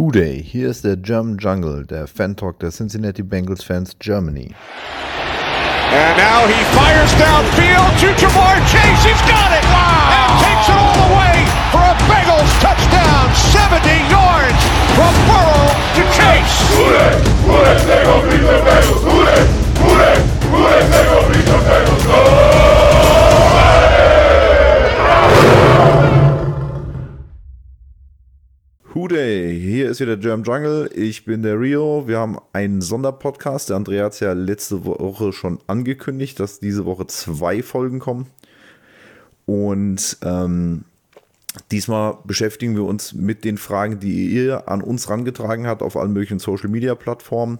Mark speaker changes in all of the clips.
Speaker 1: Who Day, hier ist der German Jungle, der Fan-Talk der Cincinnati Bengals Fans Germany.
Speaker 2: And now he fires downfield to Jamar Chase. He's got it! Wow! And takes it all the way for a Bengals touchdown. 70 yards from Burrow to Chase.
Speaker 3: Who Day, Who Day, they gon' beat the Bengals. Who Day, Who Day, Who Day, they gon' beat the Bengals.
Speaker 1: Huday, hier ist wieder German Jungle. Ich bin der Rio. Wir haben einen Sonderpodcast. Der Andrea hat es ja letzte Woche schon angekündigt, dass diese Woche zwei Folgen kommen. Und ähm, diesmal beschäftigen wir uns mit den Fragen, die ihr an uns rangetragen habt auf allen möglichen Social Media Plattformen.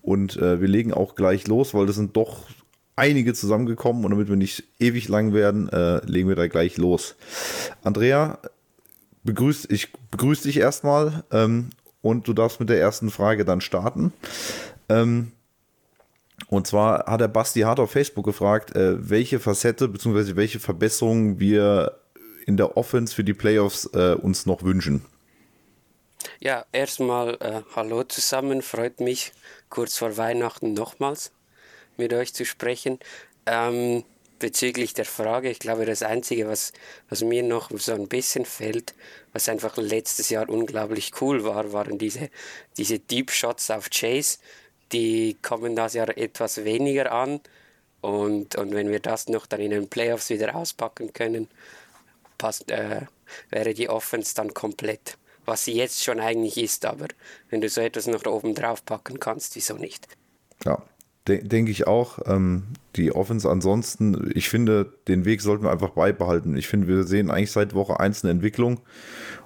Speaker 1: Und äh, wir legen auch gleich los, weil das sind doch einige zusammengekommen und damit wir nicht ewig lang werden, äh, legen wir da gleich los. Andrea, begrüß, ich begrüße dich erstmal ähm, und du darfst mit der ersten Frage dann starten. Ähm, und zwar hat der Basti Hart auf Facebook gefragt, äh, welche Facette bzw. welche Verbesserungen wir in der Offense für die Playoffs äh, uns noch wünschen.
Speaker 4: Ja, erstmal äh, hallo zusammen, freut mich kurz vor Weihnachten nochmals mit euch zu sprechen. Ähm, bezüglich der Frage, ich glaube, das Einzige, was, was mir noch so ein bisschen fällt, was einfach letztes Jahr unglaublich cool war, waren diese, diese Deep Shots auf Chase. Die kommen das Jahr etwas weniger an. Und, und wenn wir das noch dann in den Playoffs wieder auspacken können, passt, äh, wäre die Offense dann komplett. Was sie jetzt schon eigentlich ist, aber wenn du so etwas noch oben drauf packen kannst, wieso nicht?
Speaker 1: Ja, de denke ich auch. Ähm, die Offense ansonsten, ich finde, den Weg sollten wir einfach beibehalten. Ich finde, wir sehen eigentlich seit Woche 1 eine Entwicklung.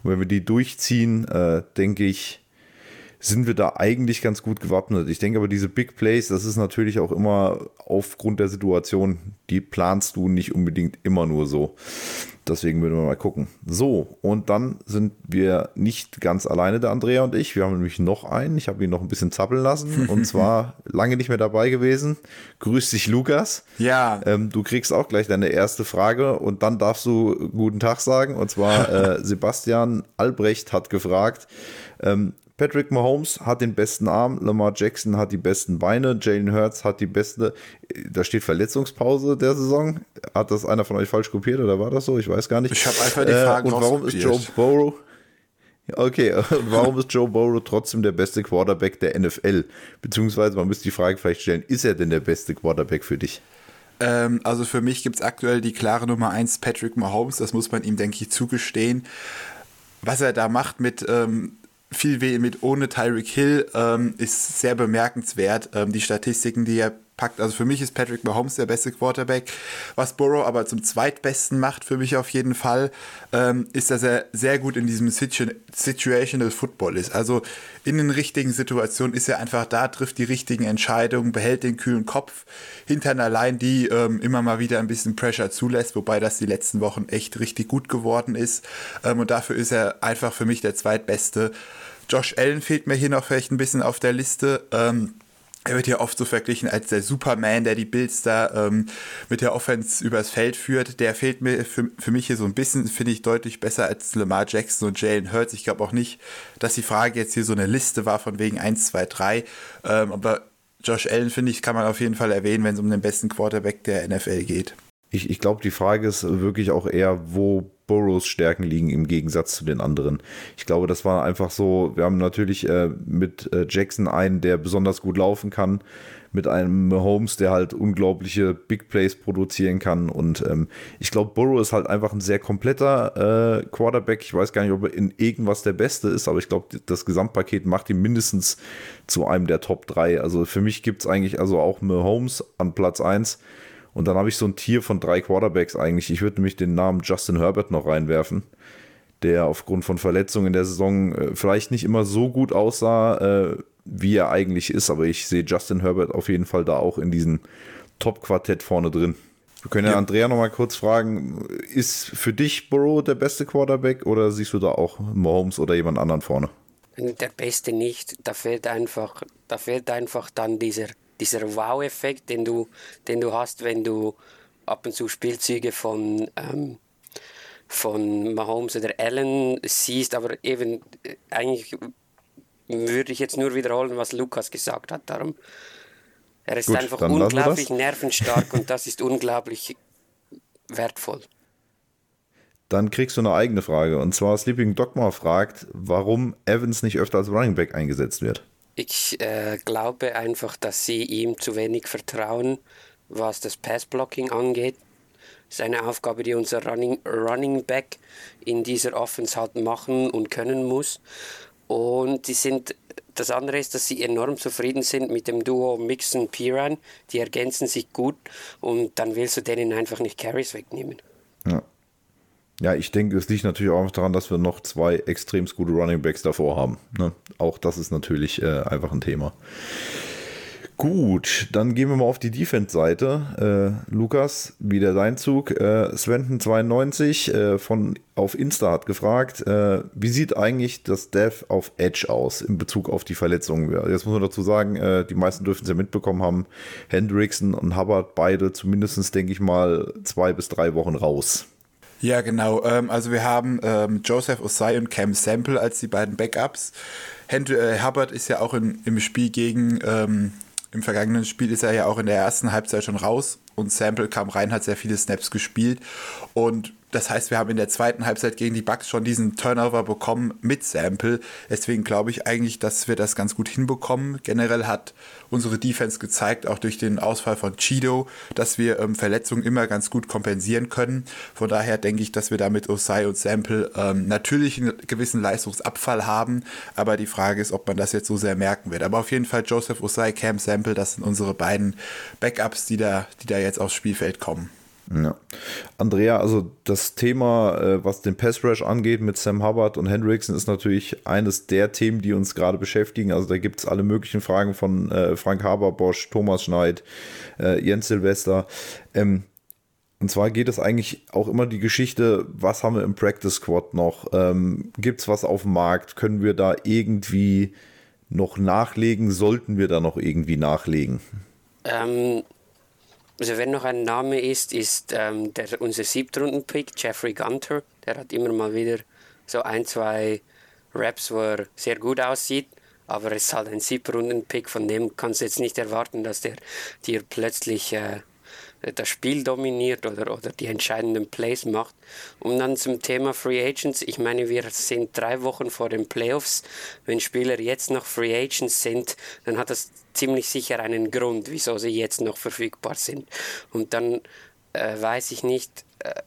Speaker 1: Und wenn wir die durchziehen, äh, denke ich, sind wir da eigentlich ganz gut gewappnet. Ich denke aber, diese Big Plays, das ist natürlich auch immer aufgrund der Situation, die planst du nicht unbedingt immer nur so. Deswegen würden wir mal gucken. So, und dann sind wir nicht ganz alleine, der Andrea und ich. Wir haben nämlich noch einen. Ich habe ihn noch ein bisschen zappeln lassen. Und zwar lange nicht mehr dabei gewesen. Grüß dich, Lukas.
Speaker 5: Ja.
Speaker 1: Ähm, du kriegst auch gleich deine erste Frage und dann darfst du guten Tag sagen. Und zwar äh, Sebastian Albrecht hat gefragt, ähm, Patrick Mahomes hat den besten Arm, Lamar Jackson hat die besten Beine, Jalen Hurts hat die beste, da steht Verletzungspause der Saison. Hat das einer von euch falsch kopiert oder war das so? Ich weiß gar nicht.
Speaker 5: Ich habe einfach die Frage
Speaker 1: äh, Und warum ist Joe Burrow Okay, und warum ist Joe Burrow trotzdem der beste Quarterback der NFL? Beziehungsweise man müsste die Frage vielleicht stellen, ist er denn der beste Quarterback für dich?
Speaker 5: Ähm, also für mich gibt es aktuell die klare Nummer 1 Patrick Mahomes, das muss man ihm, denke ich, zugestehen. Was er da macht mit ähm, viel weh mit ohne Tyreek Hill ähm, ist sehr bemerkenswert. Ähm, die Statistiken, die er packt, also für mich ist Patrick Mahomes der beste Quarterback. Was Burrow aber zum zweitbesten macht, für mich auf jeden Fall, ähm, ist, dass er sehr gut in diesem Situ Situational Football ist. Also in den richtigen Situationen ist er einfach da, trifft die richtigen Entscheidungen, behält den kühlen Kopf hinter einer Line, die ähm, immer mal wieder ein bisschen Pressure zulässt, wobei das die letzten Wochen echt richtig gut geworden ist. Ähm, und dafür ist er einfach für mich der zweitbeste. Josh Allen fehlt mir hier noch vielleicht ein bisschen auf der Liste. Ähm, er wird hier oft so verglichen als der Superman, der die Bills da ähm, mit der Offense übers Feld führt. Der fehlt mir für, für mich hier so ein bisschen, finde ich deutlich besser als Lamar Jackson und Jalen Hurts. Ich glaube auch nicht, dass die Frage jetzt hier so eine Liste war von wegen 1, 2, 3. Ähm, aber Josh Allen, finde ich, kann man auf jeden Fall erwähnen, wenn es um den besten Quarterback der NFL geht.
Speaker 1: Ich, ich glaube, die Frage ist wirklich auch eher, wo Burrows Stärken liegen im Gegensatz zu den anderen. Ich glaube, das war einfach so, wir haben natürlich äh, mit äh, Jackson einen, der besonders gut laufen kann, mit einem Holmes, der halt unglaubliche Big Plays produzieren kann. Und ähm, ich glaube, Burrow ist halt einfach ein sehr kompletter äh, Quarterback. Ich weiß gar nicht, ob er in irgendwas der Beste ist, aber ich glaube, das Gesamtpaket macht ihn mindestens zu einem der Top 3. Also für mich gibt es eigentlich also auch Mahomes an Platz 1 und dann habe ich so ein Tier von drei Quarterbacks eigentlich. Ich würde nämlich den Namen Justin Herbert noch reinwerfen, der aufgrund von Verletzungen in der Saison äh, vielleicht nicht immer so gut aussah, äh, wie er eigentlich ist. Aber ich sehe Justin Herbert auf jeden Fall da auch in diesem Top-Quartett vorne drin. Wir können ja, ja Andrea noch mal kurz fragen, ist für dich Burrow der beste Quarterback oder siehst du da auch Mahomes oder jemand anderen vorne?
Speaker 4: Der Beste nicht. Da fehlt einfach, da fehlt einfach dann dieser dieser Wow-Effekt, den du, den du hast, wenn du ab und zu Spielzüge von, ähm, von Mahomes oder Allen siehst, aber eben äh, eigentlich würde ich jetzt nur wiederholen, was Lukas gesagt hat. Darum, er ist
Speaker 1: Gut,
Speaker 4: einfach unglaublich nervenstark und das ist unglaublich wertvoll.
Speaker 1: Dann kriegst du eine eigene Frage. Und zwar Sleeping Dogma fragt, warum Evans nicht öfter als Running Back eingesetzt wird.
Speaker 4: Ich äh, glaube einfach, dass sie ihm zu wenig vertrauen, was das Passblocking angeht. Das ist eine Aufgabe, die unser Running, Running Back in dieser Offense halt machen und können muss. Und die sind, das andere ist, dass sie enorm zufrieden sind mit dem Duo Mixon Piran. Die ergänzen sich gut und dann willst du denen einfach nicht Carries wegnehmen.
Speaker 1: Ja. Ja, ich denke, es liegt natürlich auch daran, dass wir noch zwei extrem gute Running Backs davor haben. Ne? Auch das ist natürlich äh, einfach ein Thema. Gut, dann gehen wir mal auf die Defense-Seite. Äh, Lukas, wieder dein Zug. Äh, Sventen92 äh, von auf Insta hat gefragt, äh, wie sieht eigentlich das Dev auf Edge aus in Bezug auf die Verletzungen? Jetzt muss man dazu sagen, äh, die meisten dürfen es ja mitbekommen haben, Hendrickson und Hubbard beide zumindest, denke ich mal, zwei bis drei Wochen raus.
Speaker 5: Ja, genau. Ähm, also wir haben ähm, Joseph Osai und Cam Sample als die beiden Backups. Henry, äh, Hubbard ist ja auch in, im Spiel gegen, ähm, im vergangenen Spiel ist er ja auch in der ersten Halbzeit schon raus und Sample kam rein, hat sehr viele Snaps gespielt und das heißt, wir haben in der zweiten Halbzeit gegen die Bucks schon diesen Turnover bekommen mit Sample. Deswegen glaube ich eigentlich, dass wir das ganz gut hinbekommen. Generell hat unsere Defense gezeigt, auch durch den Ausfall von Chido, dass wir ähm, Verletzungen immer ganz gut kompensieren können. Von daher denke ich, dass wir da mit Osai und Sample ähm, natürlich einen gewissen Leistungsabfall haben. Aber die Frage ist, ob man das jetzt so sehr merken wird. Aber auf jeden Fall Joseph Osai, Cam Sample, das sind unsere beiden Backups, die da, die da jetzt aufs Spielfeld kommen.
Speaker 1: Ja. Andrea, also das Thema, äh, was den Pass Rush angeht mit Sam Hubbard und Hendrickson, ist natürlich eines der Themen, die uns gerade beschäftigen. Also da gibt es alle möglichen Fragen von äh, Frank Haberbosch, Thomas Schneid, äh, Jens Silvester. Ähm, und zwar geht es eigentlich auch immer die Geschichte, was haben wir im Practice Squad noch? Ähm, Gibt es was auf dem Markt? Können wir da irgendwie noch nachlegen? Sollten wir da noch irgendwie nachlegen?
Speaker 4: Ähm, also wenn noch ein Name ist, ist ähm, der, unser Siebtrunden-Pick, Jeffrey Gunter. Der hat immer mal wieder so ein, zwei Raps, wo er sehr gut aussieht. Aber es ist halt ein Siebtrunden-Pick, von dem kannst du jetzt nicht erwarten, dass der dir plötzlich äh, das Spiel dominiert oder, oder die entscheidenden Plays macht. Und dann zum Thema Free Agents. Ich meine, wir sind drei Wochen vor den Playoffs. Wenn Spieler jetzt noch Free Agents sind, dann hat das ziemlich sicher einen Grund, wieso sie jetzt noch verfügbar sind. Und dann äh, weiß ich nicht, äh,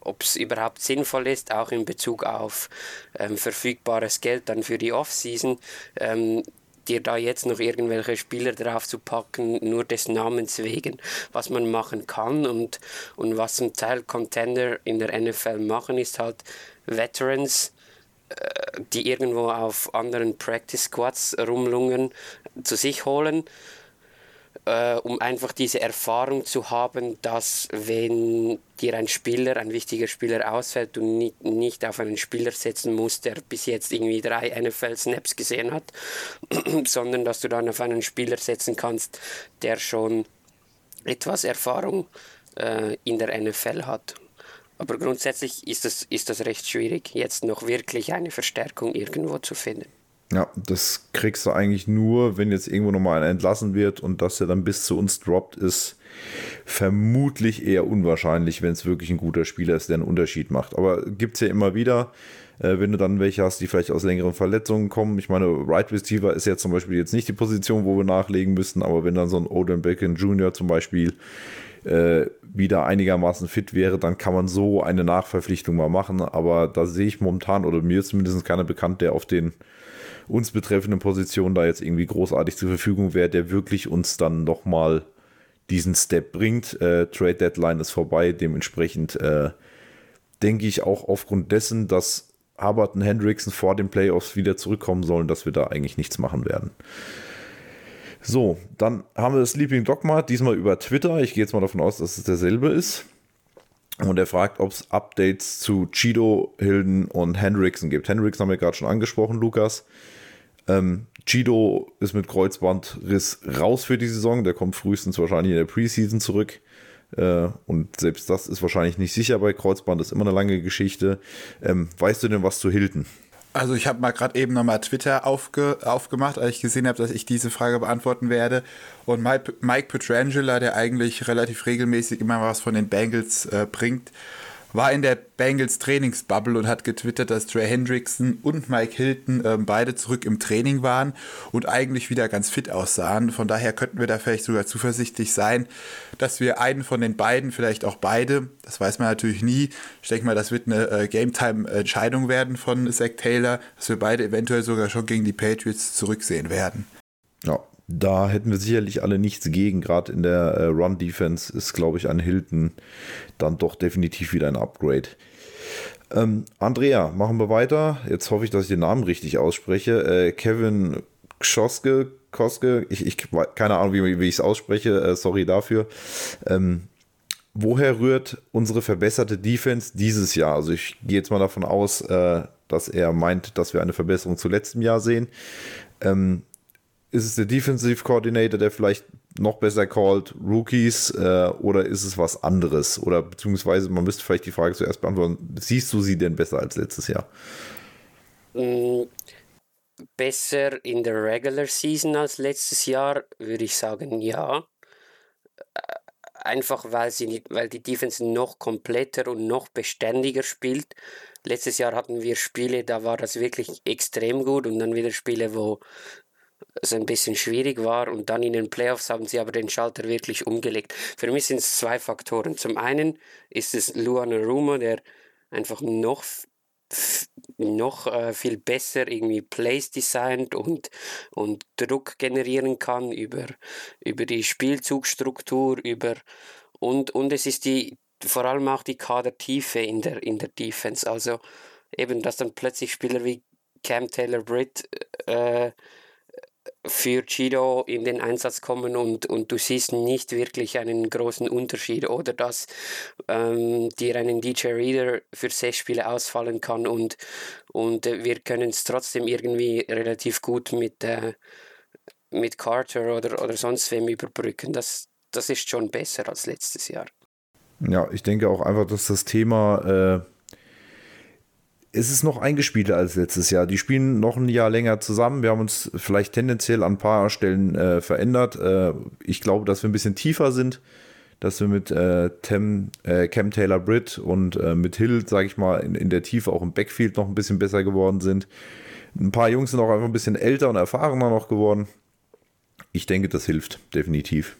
Speaker 4: ob es überhaupt sinnvoll ist, auch in Bezug auf ähm, verfügbares Geld dann für die Offseason, ähm, dir da jetzt noch irgendwelche Spieler drauf zu packen, nur des Namens wegen. Was man machen kann und, und was zum Teil Contender in der NFL machen, ist halt Veterans, äh, die irgendwo auf anderen Practice Squads rumlungen, zu sich holen äh, um einfach diese Erfahrung zu haben, dass wenn dir ein Spieler, ein wichtiger Spieler ausfällt, du nicht, nicht auf einen Spieler setzen musst, der bis jetzt irgendwie drei NFL-Snaps gesehen hat, sondern dass du dann auf einen Spieler setzen kannst, der schon etwas Erfahrung äh, in der NFL hat. Aber grundsätzlich ist das, ist das recht schwierig, jetzt noch wirklich eine Verstärkung irgendwo zu finden.
Speaker 1: Ja, das kriegst du eigentlich nur, wenn jetzt irgendwo nochmal einer entlassen wird und dass er dann bis zu uns droppt, ist vermutlich eher unwahrscheinlich, wenn es wirklich ein guter Spieler ist, der einen Unterschied macht. Aber gibt es ja immer wieder, äh, wenn du dann welche hast, die vielleicht aus längeren Verletzungen kommen. Ich meine, Right Receiver ist ja zum Beispiel jetzt nicht die Position, wo wir nachlegen müssen, aber wenn dann so ein Odin Bacon Jr. zum Beispiel äh, wieder einigermaßen fit wäre, dann kann man so eine Nachverpflichtung mal machen. Aber da sehe ich momentan, oder mir ist zumindest keiner bekannt, der auf den uns betreffenden Positionen da jetzt irgendwie großartig zur Verfügung wäre, der wirklich uns dann nochmal diesen Step bringt. Äh, Trade Deadline ist vorbei, dementsprechend äh, denke ich auch aufgrund dessen, dass Hubbard und Hendrickson vor den Playoffs wieder zurückkommen sollen, dass wir da eigentlich nichts machen werden. So, dann haben wir das Sleeping Dogma, diesmal über Twitter. Ich gehe jetzt mal davon aus, dass es derselbe ist. Und er fragt, ob es Updates zu Chido, Hilden und Hendrickson gibt. Hendrickson haben wir gerade schon angesprochen, Lukas. Ähm, Chido ist mit Kreuzbandriss raus für die Saison. Der kommt frühestens wahrscheinlich in der Preseason zurück. Äh, und selbst das ist wahrscheinlich nicht sicher bei Kreuzband, ist immer eine lange Geschichte. Ähm, weißt du denn was zu Hilton?
Speaker 5: Also ich habe mal gerade eben nochmal Twitter aufge, aufgemacht, als ich gesehen habe, dass ich diese Frage beantworten werde. Und Mike, Petrangelo, der eigentlich relativ regelmäßig immer was von den Bengals äh, bringt, war in der Bengals Trainingsbubble und hat getwittert, dass Trey Hendrickson und Mike Hilton äh, beide zurück im Training waren und eigentlich wieder ganz fit aussahen. Von daher könnten wir da vielleicht sogar zuversichtlich sein, dass wir einen von den beiden, vielleicht auch beide, das weiß man natürlich nie. Ich denke mal, das wird eine äh, Game-Time-Entscheidung werden von Zach Taylor, dass wir beide eventuell sogar schon gegen die Patriots zurücksehen werden.
Speaker 1: Ja, da hätten wir sicherlich alle nichts gegen. Gerade in der äh, Run-Defense ist, glaube ich, ein Hilton dann doch definitiv wieder ein Upgrade. Ähm, Andrea, machen wir weiter. Jetzt hoffe ich, dass ich den Namen richtig ausspreche. Äh, Kevin Schoske, Koske, ich, ich keine Ahnung, wie, wie ich es ausspreche, äh, sorry dafür. Ähm, woher rührt unsere verbesserte Defense dieses Jahr? Also ich gehe jetzt mal davon aus, äh, dass er meint, dass wir eine Verbesserung zu letztem Jahr sehen. Ähm, ist es der Defensive Coordinator, der vielleicht noch besser called, Rookies, äh, oder ist es was anderes? Oder beziehungsweise man müsste vielleicht die Frage zuerst beantworten, siehst du sie denn besser als letztes Jahr?
Speaker 4: Mm, besser in der Regular Season als letztes Jahr, würde ich sagen, ja. Äh, einfach weil sie weil die Defense noch kompletter und noch beständiger spielt. Letztes Jahr hatten wir Spiele, da war das wirklich extrem gut und dann wieder Spiele, wo es ein bisschen schwierig war und dann in den Playoffs haben sie aber den Schalter wirklich umgelegt. Für mich sind es zwei Faktoren. Zum einen ist es Luan Aruma, der einfach noch noch äh, viel besser irgendwie Plays designt und, und Druck generieren kann über, über die Spielzugstruktur, über und, und es ist die vor allem auch die Kadertiefe in der, in der Defense. Also eben, dass dann plötzlich Spieler wie Cam Taylor Britt äh, für Chido in den Einsatz kommen und, und du siehst nicht wirklich einen großen Unterschied oder dass ähm, dir einen DJ Reader für sechs Spiele ausfallen kann und, und äh, wir können es trotzdem irgendwie relativ gut mit, äh, mit Carter oder, oder sonst wem überbrücken. Das, das ist schon besser als letztes Jahr.
Speaker 1: Ja, ich denke auch einfach, dass das Thema äh es ist noch eingespielter als letztes Jahr. Die spielen noch ein Jahr länger zusammen. Wir haben uns vielleicht tendenziell an ein paar Stellen äh, verändert. Äh, ich glaube, dass wir ein bisschen tiefer sind, dass wir mit äh, Tem, äh, Cam Taylor Britt und äh, mit Hill, sage ich mal, in, in der Tiefe auch im Backfield noch ein bisschen besser geworden sind. Ein paar Jungs sind auch einfach ein bisschen älter und erfahrener noch geworden. Ich denke, das hilft definitiv.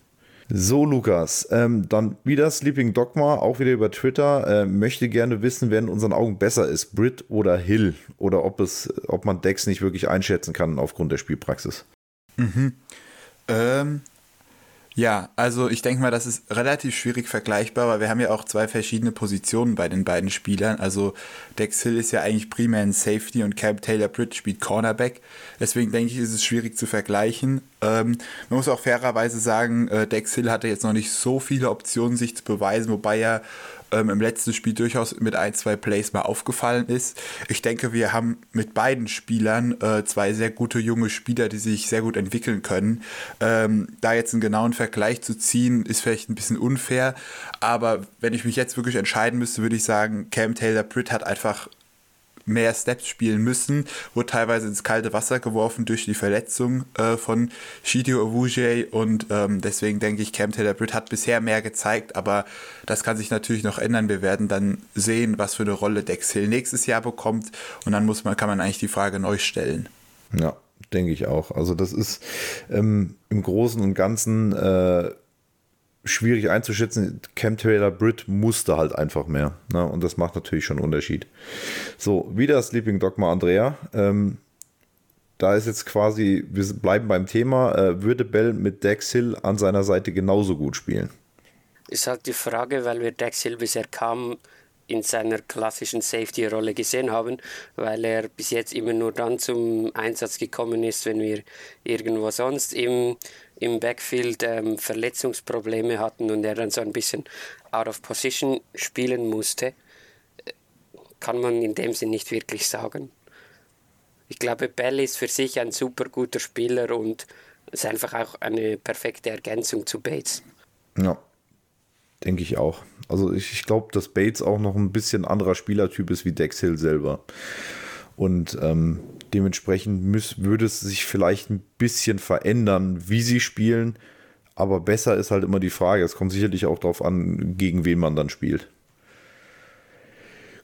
Speaker 1: So, Lukas, ähm, dann wieder Sleeping Dogma, auch wieder über Twitter. Äh, möchte gerne wissen, wer in unseren Augen besser ist, Brit oder Hill. Oder ob, es, ob man Dex nicht wirklich einschätzen kann aufgrund der Spielpraxis.
Speaker 5: Mhm. Ähm, ja, also ich denke mal, das ist relativ schwierig vergleichbar, weil wir haben ja auch zwei verschiedene Positionen bei den beiden Spielern. Also Dex Hill ist ja eigentlich primär ein Safety und Cam Taylor Britt spielt Cornerback. Deswegen denke ich, ist es schwierig zu vergleichen. Ähm, man muss auch fairerweise sagen, äh, Dex Hill hatte jetzt noch nicht so viele Optionen, sich zu beweisen, wobei er ähm, im letzten Spiel durchaus mit ein, zwei Plays mal aufgefallen ist. Ich denke, wir haben mit beiden Spielern äh, zwei sehr gute junge Spieler, die sich sehr gut entwickeln können. Ähm, da jetzt einen genauen Vergleich zu ziehen, ist vielleicht ein bisschen unfair, aber wenn ich mich jetzt wirklich entscheiden müsste, würde ich sagen, Cam Taylor Britt hat einfach mehr Steps spielen müssen, wurde teilweise ins kalte Wasser geworfen durch die Verletzung äh, von Shidio Owuje und ähm, deswegen denke ich, Cam Taylor Britt hat bisher mehr gezeigt, aber das kann sich natürlich noch ändern. Wir werden dann sehen, was für eine Rolle Dex Hill nächstes Jahr bekommt und dann muss man, kann man eigentlich die Frage neu stellen.
Speaker 1: Ja, denke ich auch. Also das ist ähm, im Großen und Ganzen äh, schwierig einzuschätzen. Cam Taylor Britt musste halt einfach mehr. Ne? Und das macht natürlich schon einen Unterschied. So, wieder Sleeping Dogma Andrea. Ähm, da ist jetzt quasi, wir bleiben beim Thema, äh, würde Bell mit Dex Hill an seiner Seite genauso gut spielen?
Speaker 4: Ist halt die Frage, weil wir Dex Hill bisher kaum in seiner klassischen Safety-Rolle gesehen haben, weil er bis jetzt immer nur dann zum Einsatz gekommen ist, wenn wir irgendwo sonst im, im Backfield ähm, Verletzungsprobleme hatten und er dann so ein bisschen out of position spielen musste, kann man in dem Sinn nicht wirklich sagen. Ich glaube, Bell ist für sich ein super guter Spieler und ist einfach auch eine perfekte Ergänzung zu Bates.
Speaker 1: Ja, denke ich auch. Also ich, ich glaube, dass Bates auch noch ein bisschen anderer Spielertyp ist wie Dex Hill selber. Und ähm, dementsprechend müß, würde es sich vielleicht ein bisschen verändern, wie sie spielen. Aber besser ist halt immer die Frage. Es kommt sicherlich auch darauf an, gegen wen man dann spielt.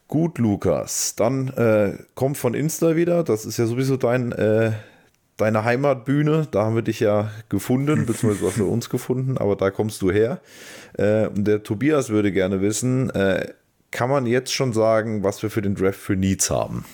Speaker 1: Gut, Lukas. Dann äh, komm von Insta wieder. Das ist ja sowieso dein, äh, deine Heimatbühne. Da haben wir dich ja gefunden, beziehungsweise hast du uns gefunden, aber da kommst du her. Äh, und der Tobias würde gerne wissen, äh, kann man jetzt schon sagen, was wir für den Draft für Needs haben?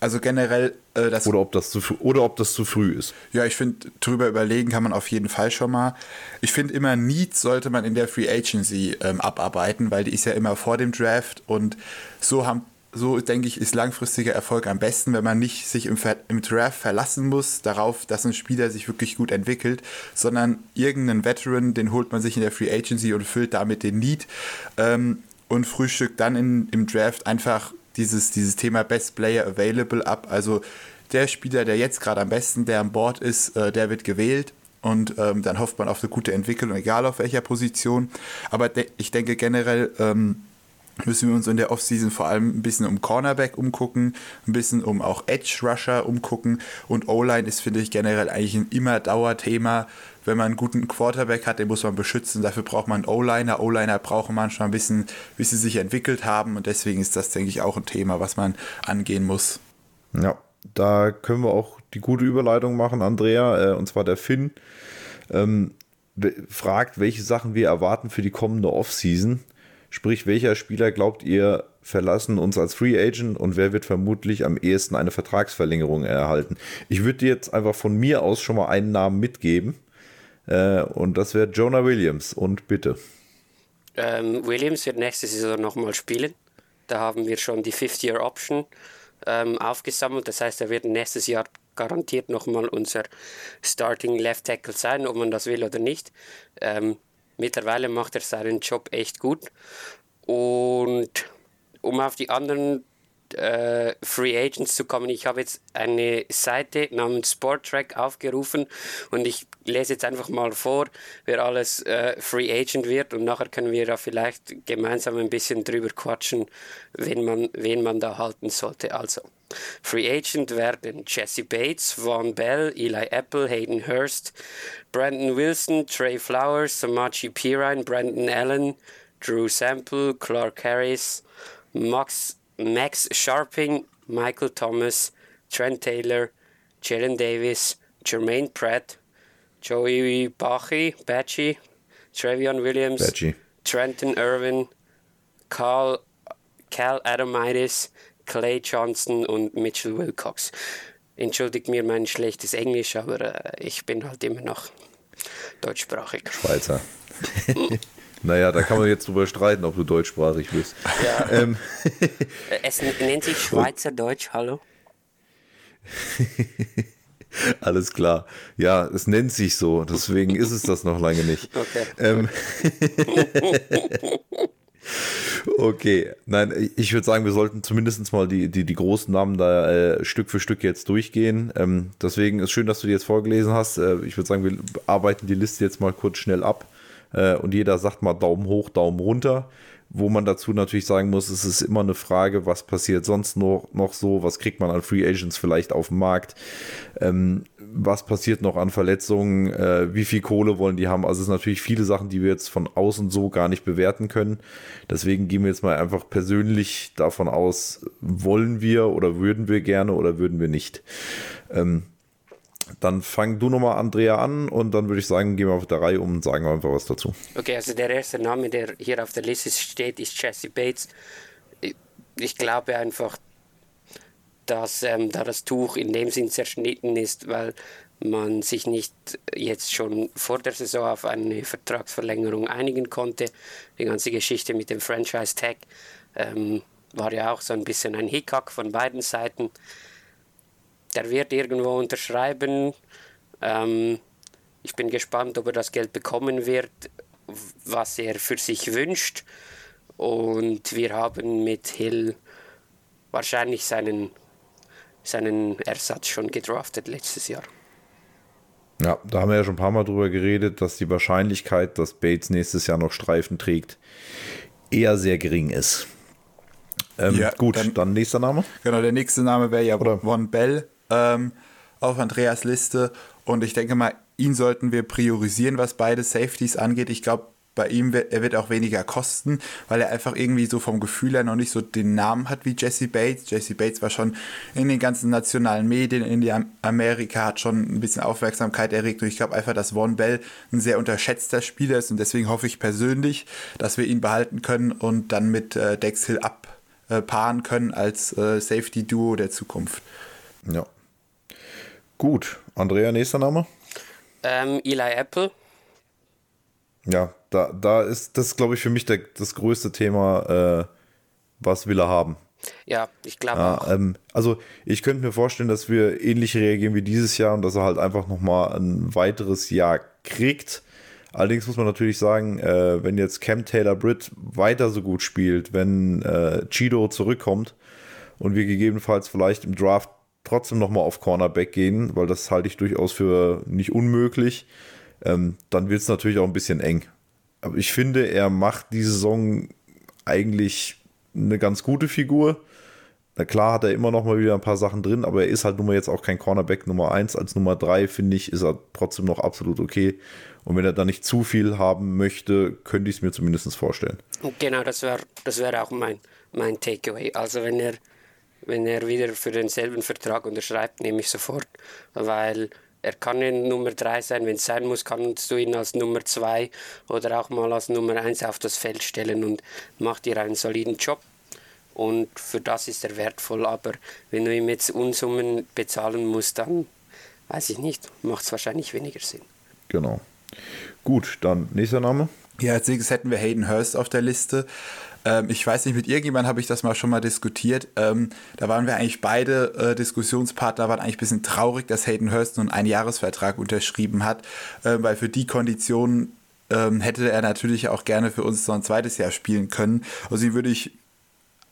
Speaker 5: Also generell
Speaker 1: äh, das. Oder ob, das zu, oder ob das zu früh ist.
Speaker 5: Ja, ich finde, drüber überlegen kann man auf jeden Fall schon mal. Ich finde immer, Needs sollte man in der Free Agency ähm, abarbeiten, weil die ist ja immer vor dem Draft und so haben. So denke ich, ist langfristiger Erfolg am besten, wenn man nicht sich im, im Draft verlassen muss darauf, dass ein Spieler sich wirklich gut entwickelt, sondern irgendeinen Veteran, den holt man sich in der Free Agency und füllt damit den Need ähm, und frühstückt dann in, im Draft einfach dieses, dieses Thema Best Player Available ab. Also der Spieler, der jetzt gerade am besten, der an Bord ist, äh, der wird gewählt. Und ähm, dann hofft man auf eine gute Entwicklung, egal auf welcher Position. Aber de ich denke generell ähm, müssen wir uns in der Offseason vor allem ein bisschen um Cornerback umgucken, ein bisschen um auch Edge Rusher umgucken. Und O-Line ist, finde ich, generell eigentlich ein immer Dauerthema. Wenn man einen guten Quarterback hat, den muss man beschützen. Dafür braucht man O-Liner. O-Liner brauchen manchmal ein bisschen, bis sie sich entwickelt haben. Und deswegen ist das, denke ich, auch ein Thema, was man angehen muss.
Speaker 1: Ja, da können wir auch die gute Überleitung machen, Andrea. Äh, und zwar der Finn ähm, fragt, welche Sachen wir erwarten für die kommende Offseason. Sprich, welcher Spieler glaubt ihr verlassen uns als Free Agent und wer wird vermutlich am ehesten eine Vertragsverlängerung erhalten? Ich würde dir jetzt einfach von mir aus schon mal einen Namen mitgeben. Äh, und das wäre Jonah Williams. Und bitte.
Speaker 4: Ähm, Williams wird nächste Saison nochmal spielen. Da haben wir schon die 50-Year-Option ähm, aufgesammelt. Das heißt, er wird nächstes Jahr garantiert nochmal unser Starting Left Tackle sein, ob man das will oder nicht. Ähm, mittlerweile macht er seinen Job echt gut. Und um auf die anderen äh, Free Agents zu kommen. Ich habe jetzt eine Seite namens Sporttrack aufgerufen und ich lese jetzt einfach mal vor, wer alles äh, Free Agent wird und nachher können wir da vielleicht gemeinsam ein bisschen drüber quatschen, wen man, wen man da halten sollte. Also, Free Agent werden Jesse Bates, Von Bell, Eli Apple, Hayden Hurst, Brandon Wilson, Trey Flowers, Samachi Pirine, Brandon Allen, Drew Sample, Clark Harris, Max Max Sharping, Michael Thomas, Trent Taylor, Jalen Davis, Jermaine Pratt, Joey Bachi, Bachi, Trevion Williams, Bachi. Trenton Irwin, Carl, Cal Adamitis, Clay Johnson und Mitchell Wilcox. Entschuldigt mir mein schlechtes Englisch, aber äh, ich bin halt immer noch deutschsprachig.
Speaker 1: Schweizer. Naja, da kann man jetzt drüber streiten, ob du deutschsprachig bist. Ja. Ähm.
Speaker 4: Es nennt sich Schweizerdeutsch, hallo?
Speaker 1: Alles klar. Ja, es nennt sich so, deswegen ist es das noch lange nicht. Okay. Ähm. okay, nein, ich würde sagen, wir sollten zumindest mal die, die, die großen Namen da äh, Stück für Stück jetzt durchgehen. Ähm, deswegen ist schön, dass du die jetzt vorgelesen hast. Äh, ich würde sagen, wir arbeiten die Liste jetzt mal kurz schnell ab äh, und jeder sagt mal Daumen hoch, Daumen runter. Wo man dazu natürlich sagen muss, es ist immer eine Frage, was passiert sonst noch, noch so, was kriegt man an Free Agents vielleicht auf dem Markt, ähm, was passiert noch an Verletzungen, äh, wie viel Kohle wollen die haben. Also es sind natürlich viele Sachen, die wir jetzt von außen so gar nicht bewerten können. Deswegen gehen wir jetzt mal einfach persönlich davon aus, wollen wir oder würden wir gerne oder würden wir nicht. Ähm, dann fang du nochmal, Andrea, an und dann würde ich sagen, gehen wir auf der Reihe um und sagen einfach was dazu.
Speaker 4: Okay, also der erste Name, der hier auf der Liste steht, ist Jesse Bates. Ich glaube einfach, dass ähm, da das Tuch in dem Sinn zerschnitten ist, weil man sich nicht jetzt schon vor der Saison auf eine Vertragsverlängerung einigen konnte. Die ganze Geschichte mit dem Franchise Tag ähm, war ja auch so ein bisschen ein Hickhack von beiden Seiten der wird irgendwo unterschreiben. Ähm, ich bin gespannt, ob er das Geld bekommen wird, was er für sich wünscht. Und wir haben mit Hill wahrscheinlich seinen, seinen Ersatz schon gedraftet letztes Jahr.
Speaker 1: Ja, da haben wir ja schon ein paar Mal drüber geredet, dass die Wahrscheinlichkeit, dass Bates nächstes Jahr noch Streifen trägt, eher sehr gering ist. Ähm,
Speaker 5: Ja,
Speaker 1: gut,
Speaker 5: dann-
Speaker 1: dann, nächster Name.
Speaker 5: Genau, der nächste Name wäre ja
Speaker 1: Oder?
Speaker 5: Von Bell ähm, auf Andreas Liste. Und ich denke mal, ihn sollten wir priorisieren, was beide Safeties angeht. Ich glaube, bei ihm wird er wird auch weniger kosten, weil er einfach irgendwie so vom Gefühl her noch nicht so den Namen hat wie Jesse Bates. Jesse Bates war schon in den ganzen nationalen Medien in Amerika, hat schon ein bisschen Aufmerksamkeit erregt. Und ich glaube einfach, dass Von Bell ein sehr unterschätzter Spieler ist. Und deswegen hoffe ich persönlich, dass wir ihn behalten können und dann mit äh, Dex Hill abpaaren können als äh, Safety-Duo der Zukunft.
Speaker 1: Ja. Gut, Andrea, nächster Name.
Speaker 4: Ähm, Eli Apple,
Speaker 1: Ja, da, da ist das, glaube ich, für mich der, das größte Thema, äh, was will er haben.
Speaker 4: ja, ich glaube
Speaker 1: Ja,
Speaker 4: auch.
Speaker 1: ähm, also ich könnte mir vorstellen, dass wir ähnlich reagieren wie dieses Jahr und dass er halt einfach nochmal ein weiteres Jahr kriegt. Allerdings muss man natürlich sagen, äh, wenn jetzt Cam Taylor Britt weiter so gut spielt, wenn äh, Chido zurückkommt und wir gegebenenfalls vielleicht im Draft trotzdem nochmal auf Cornerback gehen, weil das halte ich durchaus für nicht unmöglich, ähm, dann wird es natürlich auch ein bisschen eng. Aber ich finde, er macht die Saison eigentlich eine ganz gute Figur. Na klar hat er immer noch mal wieder ein paar Sachen drin, aber er ist halt nun mal jetzt auch kein Cornerback Nummer 1. Als Nummer 3, finde ich, ist er trotzdem noch absolut okay. Und wenn er da nicht zu viel haben möchte, könnte ich es mir zumindest vorstellen.
Speaker 4: Genau, das wäre das wär auch mein, mein Takeaway. Also wenn er, wenn er wieder für denselben Vertrag unterschreibt, nehme ich sofort. Weil er kann in Nummer 3 sein, wenn es sein muss, kannst du ihn als Nummer 2 oder auch mal als Nummer 1 auf das Feld stellen und macht dir einen soliden Job. Und für das ist er wertvoll. Aber wenn du ihm jetzt Unsummen bezahlen musst, dann weiß ich nicht, macht es wahrscheinlich weniger Sinn.
Speaker 1: Genau. Gut, dann nächster Name.
Speaker 5: Ja, als nächstes hätten wir Hayden Hurst auf der Liste. Ähm, ich weiß nicht, mit irgendjemandem habe ich das mal schon mal diskutiert. Ähm, da waren wir eigentlich beide äh, Diskussionspartner, waren eigentlich ein bisschen traurig, dass Hayden Hurst nun einen Jahresvertrag unterschrieben hat, äh, weil für die Konditionen ähm, hätte er natürlich auch gerne für uns noch ein zweites Jahr spielen können. Also ihn würde ich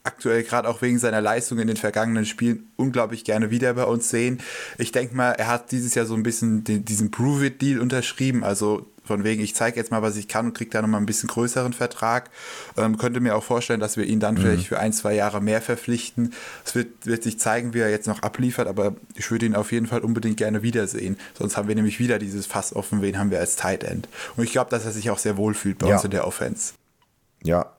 Speaker 5: aktuell gerade auch wegen seiner Leistung in den vergangenen Spielen unglaublich gerne wieder bei uns sehen. Ich denke mal, er hat dieses Jahr so ein bisschen den, diesen Prove-It-Deal unterschrieben, also von wegen, ich zeige jetzt mal, was ich kann und kriege da nochmal ein bisschen größeren Vertrag. Ähm, könnte mir auch vorstellen, dass wir ihn dann vielleicht für ein, zwei Jahre mehr verpflichten. Es wird, wird sich zeigen, wie er jetzt noch abliefert, aber ich würde ihn auf jeden Fall unbedingt gerne wiedersehen. Sonst haben wir nämlich wieder dieses Fass offen, wen haben wir als Tight End. Und ich glaube, dass er sich auch sehr wohl fühlt bei
Speaker 1: Ja.
Speaker 5: uns in der Offense.
Speaker 1: Ja,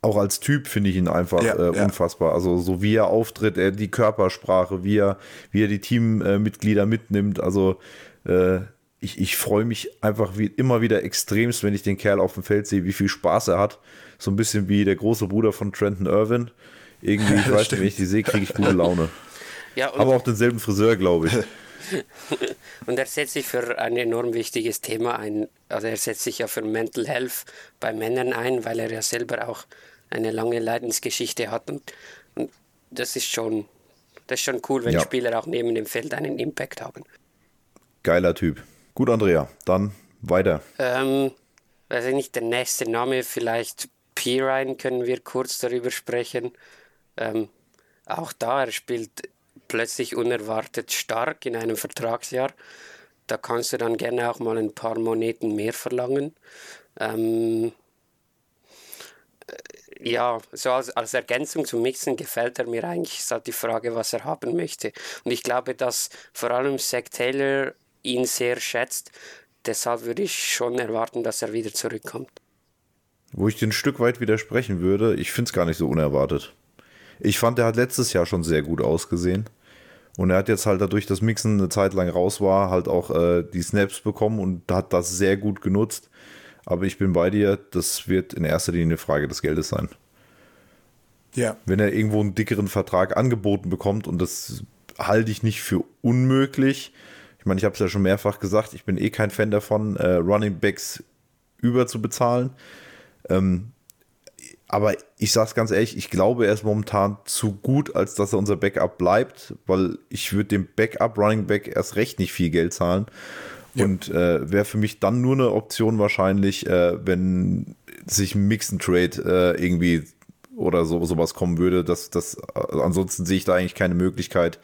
Speaker 1: auch als Typ finde ich ihn einfach
Speaker 5: Ja,
Speaker 1: äh,
Speaker 5: ja.
Speaker 1: unfassbar. Also so wie er auftritt, er die Körpersprache, wie er, wie er die Teammitglieder mitnimmt. Also äh, ich, ich freue mich einfach wie immer wieder extremst, wenn ich den Kerl auf dem Feld sehe, wie viel Spaß er hat. So ein bisschen wie der große Bruder von Trenton Irwin. Irgendwie, ich weiß nicht, wenn ich die sehe, kriege ich gute Laune.
Speaker 4: Ja, und
Speaker 1: Aber auch denselben Friseur, glaube ich.
Speaker 4: Und er setzt sich für ein enorm wichtiges Thema ein. Also er setzt sich ja für Mental Health bei Männern ein, weil er ja selber auch eine lange Leidensgeschichte hat. Und, und das ist schon, das ist schon cool, wenn
Speaker 1: Ja.
Speaker 4: Spieler auch neben dem Feld einen Impact haben.
Speaker 1: Geiler Typ. Gut, Andrea, dann weiter.
Speaker 4: Ähm, weiß ich nicht, der nächste Name, vielleicht Pirine, können wir kurz darüber sprechen. Ähm, auch da, er spielt plötzlich unerwartet stark in einem Vertragsjahr. Da kannst du dann gerne auch mal ein paar Moneten mehr verlangen. Ähm, äh, ja, so als, als Ergänzung zum Mixen gefällt er mir eigentlich. Ist halt die Frage, was er haben möchte. Und ich glaube, dass vor allem Zach Taylor ihn sehr schätzt. Deshalb würde ich schon erwarten, dass er wieder zurückkommt.
Speaker 1: Wo ich den ein Stück weit widersprechen würde, ich finde es gar nicht so unerwartet. Ich fand, er hat letztes Jahr schon sehr gut ausgesehen. Und er hat jetzt halt dadurch, dass Mixen eine Zeit lang raus war, halt auch äh, die Snaps bekommen und hat das sehr gut genutzt. Aber ich bin bei dir, das wird in erster Linie eine Frage des Geldes sein.
Speaker 5: Ja.
Speaker 1: Wenn er irgendwo einen dickeren Vertrag angeboten bekommt und das halte ich nicht für unmöglich. Ich meine, ich habe es ja schon mehrfach gesagt, ich bin eh kein Fan davon, äh, Running Backs überzubezahlen. Ähm, aber ich sage es ganz ehrlich, ich glaube, er ist momentan zu gut, als dass er unser Backup bleibt, weil ich würde dem Backup Running Back erst recht nicht viel Geld zahlen. Und äh, wäre für mich dann nur eine Option wahrscheinlich, äh, wenn sich ein Mixen Trade äh, irgendwie oder so sowas kommen würde. Das, das, äh, ansonsten sehe ich da eigentlich keine Möglichkeit,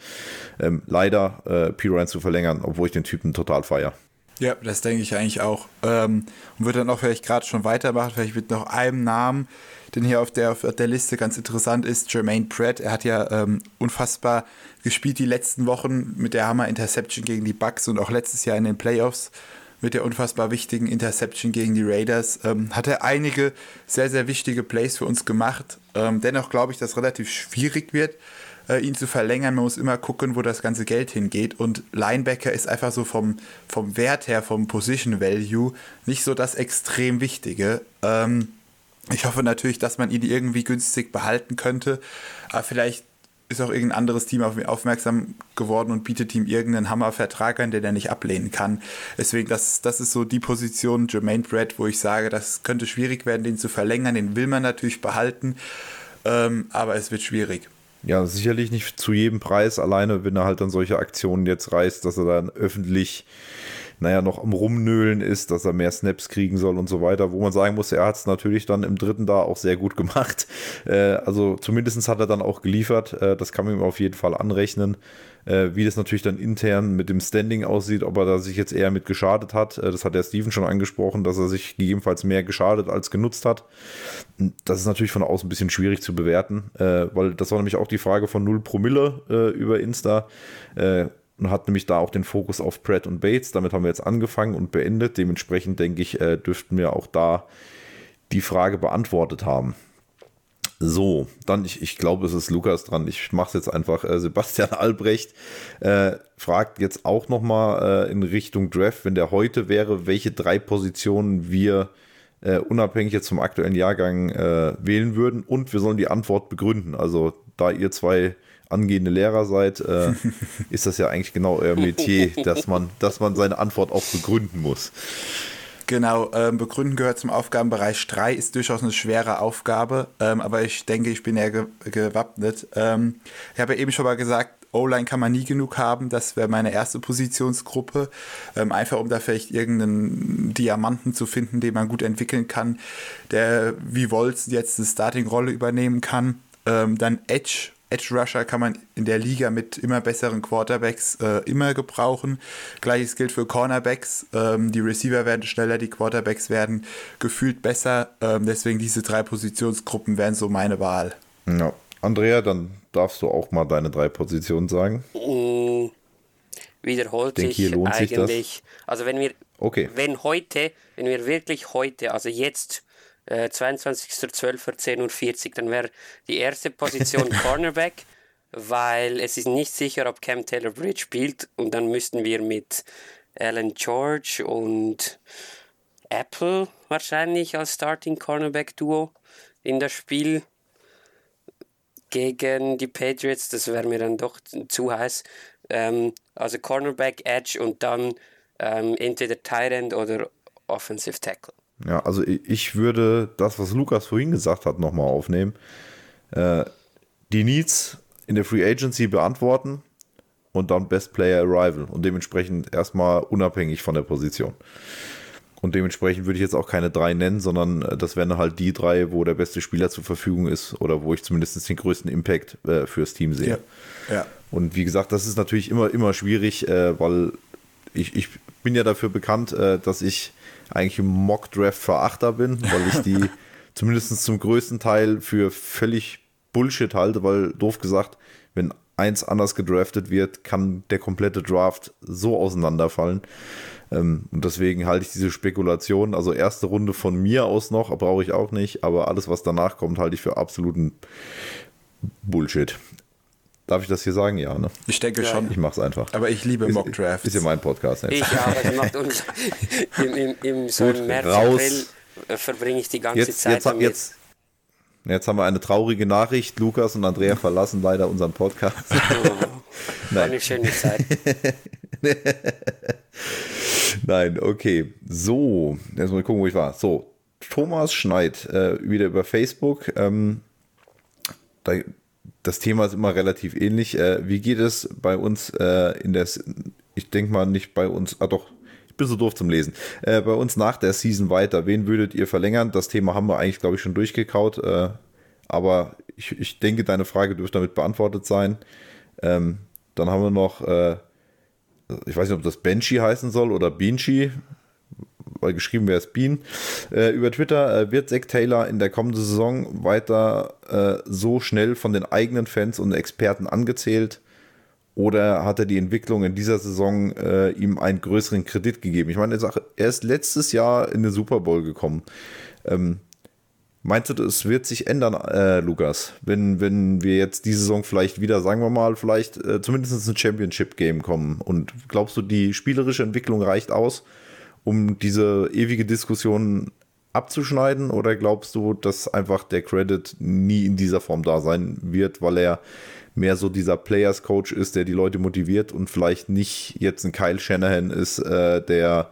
Speaker 1: ähm, leider äh, Pirine zu verlängern, obwohl ich den Typen total feier.
Speaker 5: Ja, das denke ich eigentlich auch. Ähm, und würde dann auch vielleicht gerade schon weitermachen, vielleicht mit noch einem Namen, den hier auf der, auf der Liste ganz interessant ist, Jermaine Pratt. Er hat ja ähm, unfassbar gespielt die letzten Wochen mit der Hammer Interception gegen die Bucks und auch letztes Jahr in den Playoffs mit der unfassbar wichtigen Interception gegen die Raiders. Ähm, hat er einige sehr, sehr wichtige Plays für uns gemacht. Ähm, dennoch glaube ich, dass relativ schwierig wird, äh, ihn zu verlängern. Man muss immer gucken, wo das ganze Geld hingeht. Und Linebacker ist einfach so vom, vom Wert her, vom Position Value, nicht so das extrem Wichtige. Ähm, ich hoffe natürlich, dass man ihn irgendwie günstig behalten könnte. Aber vielleicht ist auch irgendein anderes Team auf mich aufmerksam geworden und bietet ihm irgendeinen Hammervertrag an, den er nicht ablehnen kann. Deswegen, das, das ist so die Position Jermaine Brett, wo ich sage, das könnte schwierig werden, den zu verlängern. Den will man natürlich behalten, ähm, aber es wird schwierig.
Speaker 1: Ja, sicherlich nicht zu jedem Preis, alleine wenn er halt dann solche Aktionen jetzt reißt, dass er dann öffentlich naja, noch am Rumnöhlen ist, dass er mehr Snaps kriegen soll und so weiter, wo man sagen muss, er hat es natürlich dann im dritten da auch sehr gut gemacht. Äh, also zumindest hat er dann auch geliefert, äh, das kann man ihm auf jeden Fall anrechnen. Äh, wie das natürlich dann intern mit dem Standing aussieht, ob er da sich jetzt eher mit geschadet hat, äh, das hat der Steven schon angesprochen, dass er sich gegebenenfalls mehr geschadet als genutzt hat. Das ist natürlich von außen ein bisschen schwierig zu bewerten, äh, weil das war nämlich auch die Frage von 0 Promille äh, über Insta und hat nämlich da auch den Fokus auf Pratt und Bates. Damit haben wir jetzt angefangen und beendet. Dementsprechend denke ich, äh, dürften wir auch da die Frage beantwortet haben. So, dann, ich, ich glaube, es ist Lukas dran. Ich mache es jetzt einfach. Äh, Sebastian Albrecht äh, fragt jetzt auch nochmal äh, in Richtung Draft, wenn der heute wäre, welche drei Positionen wir äh, unabhängig jetzt vom aktuellen Jahrgang äh, wählen würden. Und wir sollen die Antwort begründen. Also, da ihr zwei angehende Lehrer seid, äh, ist das ja eigentlich genau euer Metier, dass man, dass man seine Antwort auch begründen muss.
Speaker 5: Genau, ähm, begründen gehört zum Aufgabenbereich 3, ist durchaus eine schwere Aufgabe, ähm, aber ich denke, ich bin ja ge gewappnet. Ähm, ich habe ja eben schon mal gesagt, O-Line kann man nie genug haben, das wäre meine erste Positionsgruppe, ähm, einfach um da vielleicht irgendeinen Diamanten zu finden, den man gut entwickeln kann, der wie Wolz jetzt eine Starting-Rolle übernehmen kann. Ähm, dann Edge Edge Rusher kann man in der Liga mit immer besseren Quarterbacks äh, immer gebrauchen. Gleiches gilt für Cornerbacks. Ähm, die Receiver werden schneller, die Quarterbacks werden gefühlt besser. Ähm, deswegen diese drei Positionsgruppen wären so meine Wahl.
Speaker 1: Ja. Andrea, dann darfst du auch mal deine drei Positionen sagen.
Speaker 4: Mm, wiederholt Denk, sich eigentlich. Also wenn wir, okay. wenn heute, wenn wir wirklich heute, also jetzt äh, 22.12.10.40 Uhr, dann wäre die erste Position Cornerback, weil es ist nicht sicher, ob Cam Taylor Bridge spielt und dann müssten wir mit Alan George und Apple wahrscheinlich als Starting Cornerback Duo in das Spiel gegen die Patriots, das wäre mir dann doch zu heiß. Ähm, also Cornerback, Edge und dann ähm, entweder Tight End oder Offensive Tackle.
Speaker 1: Ja, also ich würde das, was Lukas vorhin gesagt hat, nochmal aufnehmen. Äh, die Needs in der Free Agency beantworten und dann Best Player Arrival und dementsprechend erstmal unabhängig von der Position. Und dementsprechend würde ich jetzt auch keine drei nennen, sondern äh, das wären halt die drei, wo der beste Spieler zur Verfügung ist oder wo ich zumindest den größten Impact äh, fürs Team sehe. Ja. ja. Und wie gesagt, das ist natürlich immer, immer schwierig, äh, weil ich, ich bin ja dafür bekannt, äh, dass ich eigentlich im Mock-Draft-Verachter bin, weil ich die zumindest zum größten Teil für völlig Bullshit halte, weil doof gesagt, wenn eins anders gedraftet wird, kann der komplette Draft so auseinanderfallen. Ähm, und deswegen halte ich diese Spekulation, also erste Runde von mir aus noch, brauche ich auch nicht, aber alles, was danach kommt, halte ich für absoluten Bullshit. Darf ich das hier sagen? Ja, ne?
Speaker 5: Ich denke ja, schon.
Speaker 1: Ich mache es einfach.
Speaker 5: Aber ich liebe Mock Drafts.
Speaker 1: Ist ja mein Podcast.
Speaker 4: Jetzt. Ich aber es macht uns im, im, im so Gut, März, raus. April äh, verbringe ich die ganze
Speaker 1: jetzt,
Speaker 4: Zeit
Speaker 1: jetzt, damit. Jetzt, jetzt haben wir eine traurige Nachricht. Lukas und Andrea verlassen leider unseren Podcast.
Speaker 4: Oh, war eine schöne Zeit.
Speaker 1: Nein, okay. So, jetzt mal gucken, wo ich war. So, Thomas Schneid, äh, wieder über Facebook. Ähm, da das Thema ist immer relativ ähnlich. Äh, wie geht es bei uns äh, in der, ich denke mal nicht bei uns, ah doch, ich bin so doof zum Lesen, äh, bei uns nach der Season weiter, wen würdet ihr verlängern? Das Thema haben wir eigentlich, glaube ich, schon durchgekaut, äh, aber ich, ich denke, deine Frage dürfte damit beantwortet sein. Ähm, dann haben wir noch, äh, ich weiß nicht, ob das Benchy heißen soll oder Benchy, weil geschrieben wäre es Bean. Äh, über Twitter äh, wird Zack Taylor in der kommenden Saison weiter äh, so schnell von den eigenen Fans und Experten angezählt? Oder hat er die Entwicklung in dieser Saison äh, ihm einen größeren Kredit gegeben? Ich meine, er ist letztes Jahr in den Super Bowl gekommen. Ähm, Meinst du, es wird sich ändern, äh, Lukas, wenn, wenn wir jetzt diese Saison vielleicht wieder, sagen wir mal, vielleicht äh, zumindest ein Championship-Game kommen? Und glaubst du, die spielerische Entwicklung reicht aus, um diese ewige Diskussion abzuschneiden? Oder glaubst du, dass einfach der Credit nie in dieser Form da sein wird, weil er mehr so dieser Players Coach ist, der die Leute motiviert und vielleicht nicht jetzt ein Kyle Shanahan ist, äh, der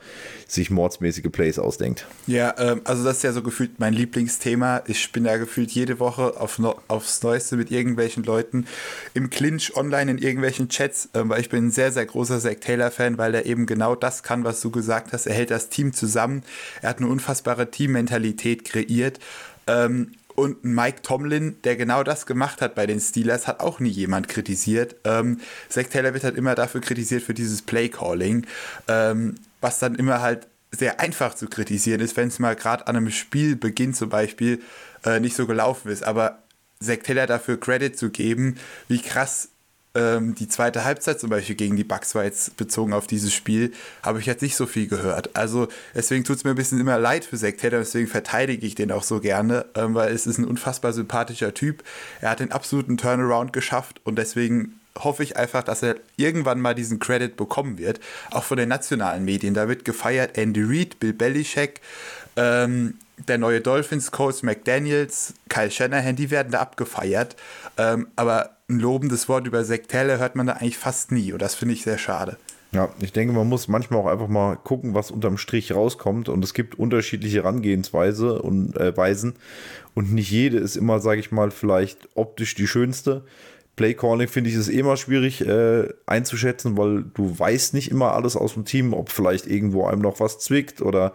Speaker 1: sich mordsmäßige Plays ausdenkt.
Speaker 5: Ja, ähm, also das ist ja so gefühlt mein Lieblingsthema. Ich bin ja gefühlt jede Woche auf no aufs Neueste mit irgendwelchen Leuten im Clinch online in irgendwelchen Chats, äh, weil ich bin ein sehr, sehr großer Zack Taylor-Fan, weil er eben genau das kann, was du gesagt hast. Er hält das Team zusammen. Er hat eine unfassbare Teammentalität kreiert. Ähm, und Mike Tomlin, der genau das gemacht hat bei den Steelers, hat auch nie jemand kritisiert. Ähm, Zach Taylor wird halt immer dafür kritisiert für dieses Play-Calling, ähm, was dann immer halt sehr einfach zu kritisieren ist, wenn es mal gerade an einem Spielbeginn zum Beispiel äh, nicht so gelaufen ist. Aber Zach Taylor dafür Credit zu geben, wie krass ähm, die zweite Halbzeit zum Beispiel gegen die Bucks war jetzt bezogen auf dieses Spiel, habe ich jetzt nicht so viel gehört. Also deswegen tut es mir ein bisschen immer leid für Zack Taylor, deswegen verteidige ich den auch so gerne, ähm, weil es ist ein unfassbar sympathischer Typ. Er hat den absoluten Turnaround geschafft und deswegen hoffe ich einfach, dass er irgendwann mal diesen Credit bekommen wird, auch von den nationalen Medien. Da wird gefeiert Andy Reid, Bill Belichick, ähm, der neue Dolphins-Coach McDaniels, Kyle Shanahan, die werden da abgefeiert. Ähm, aber ein lobendes Wort über Sektelle hört man da eigentlich fast nie. Und das finde ich sehr schade.
Speaker 1: Ja, ich denke, man muss manchmal auch einfach mal gucken, was unterm Strich rauskommt. Und es gibt unterschiedliche Herangehensweise und äh, Weisen. Und nicht jede ist immer, sage ich mal, vielleicht optisch die schönste. Playcalling finde ich ist eh immer schwierig äh, einzuschätzen, weil du weißt nicht immer alles aus dem Team, ob vielleicht irgendwo einem noch was zwickt oder,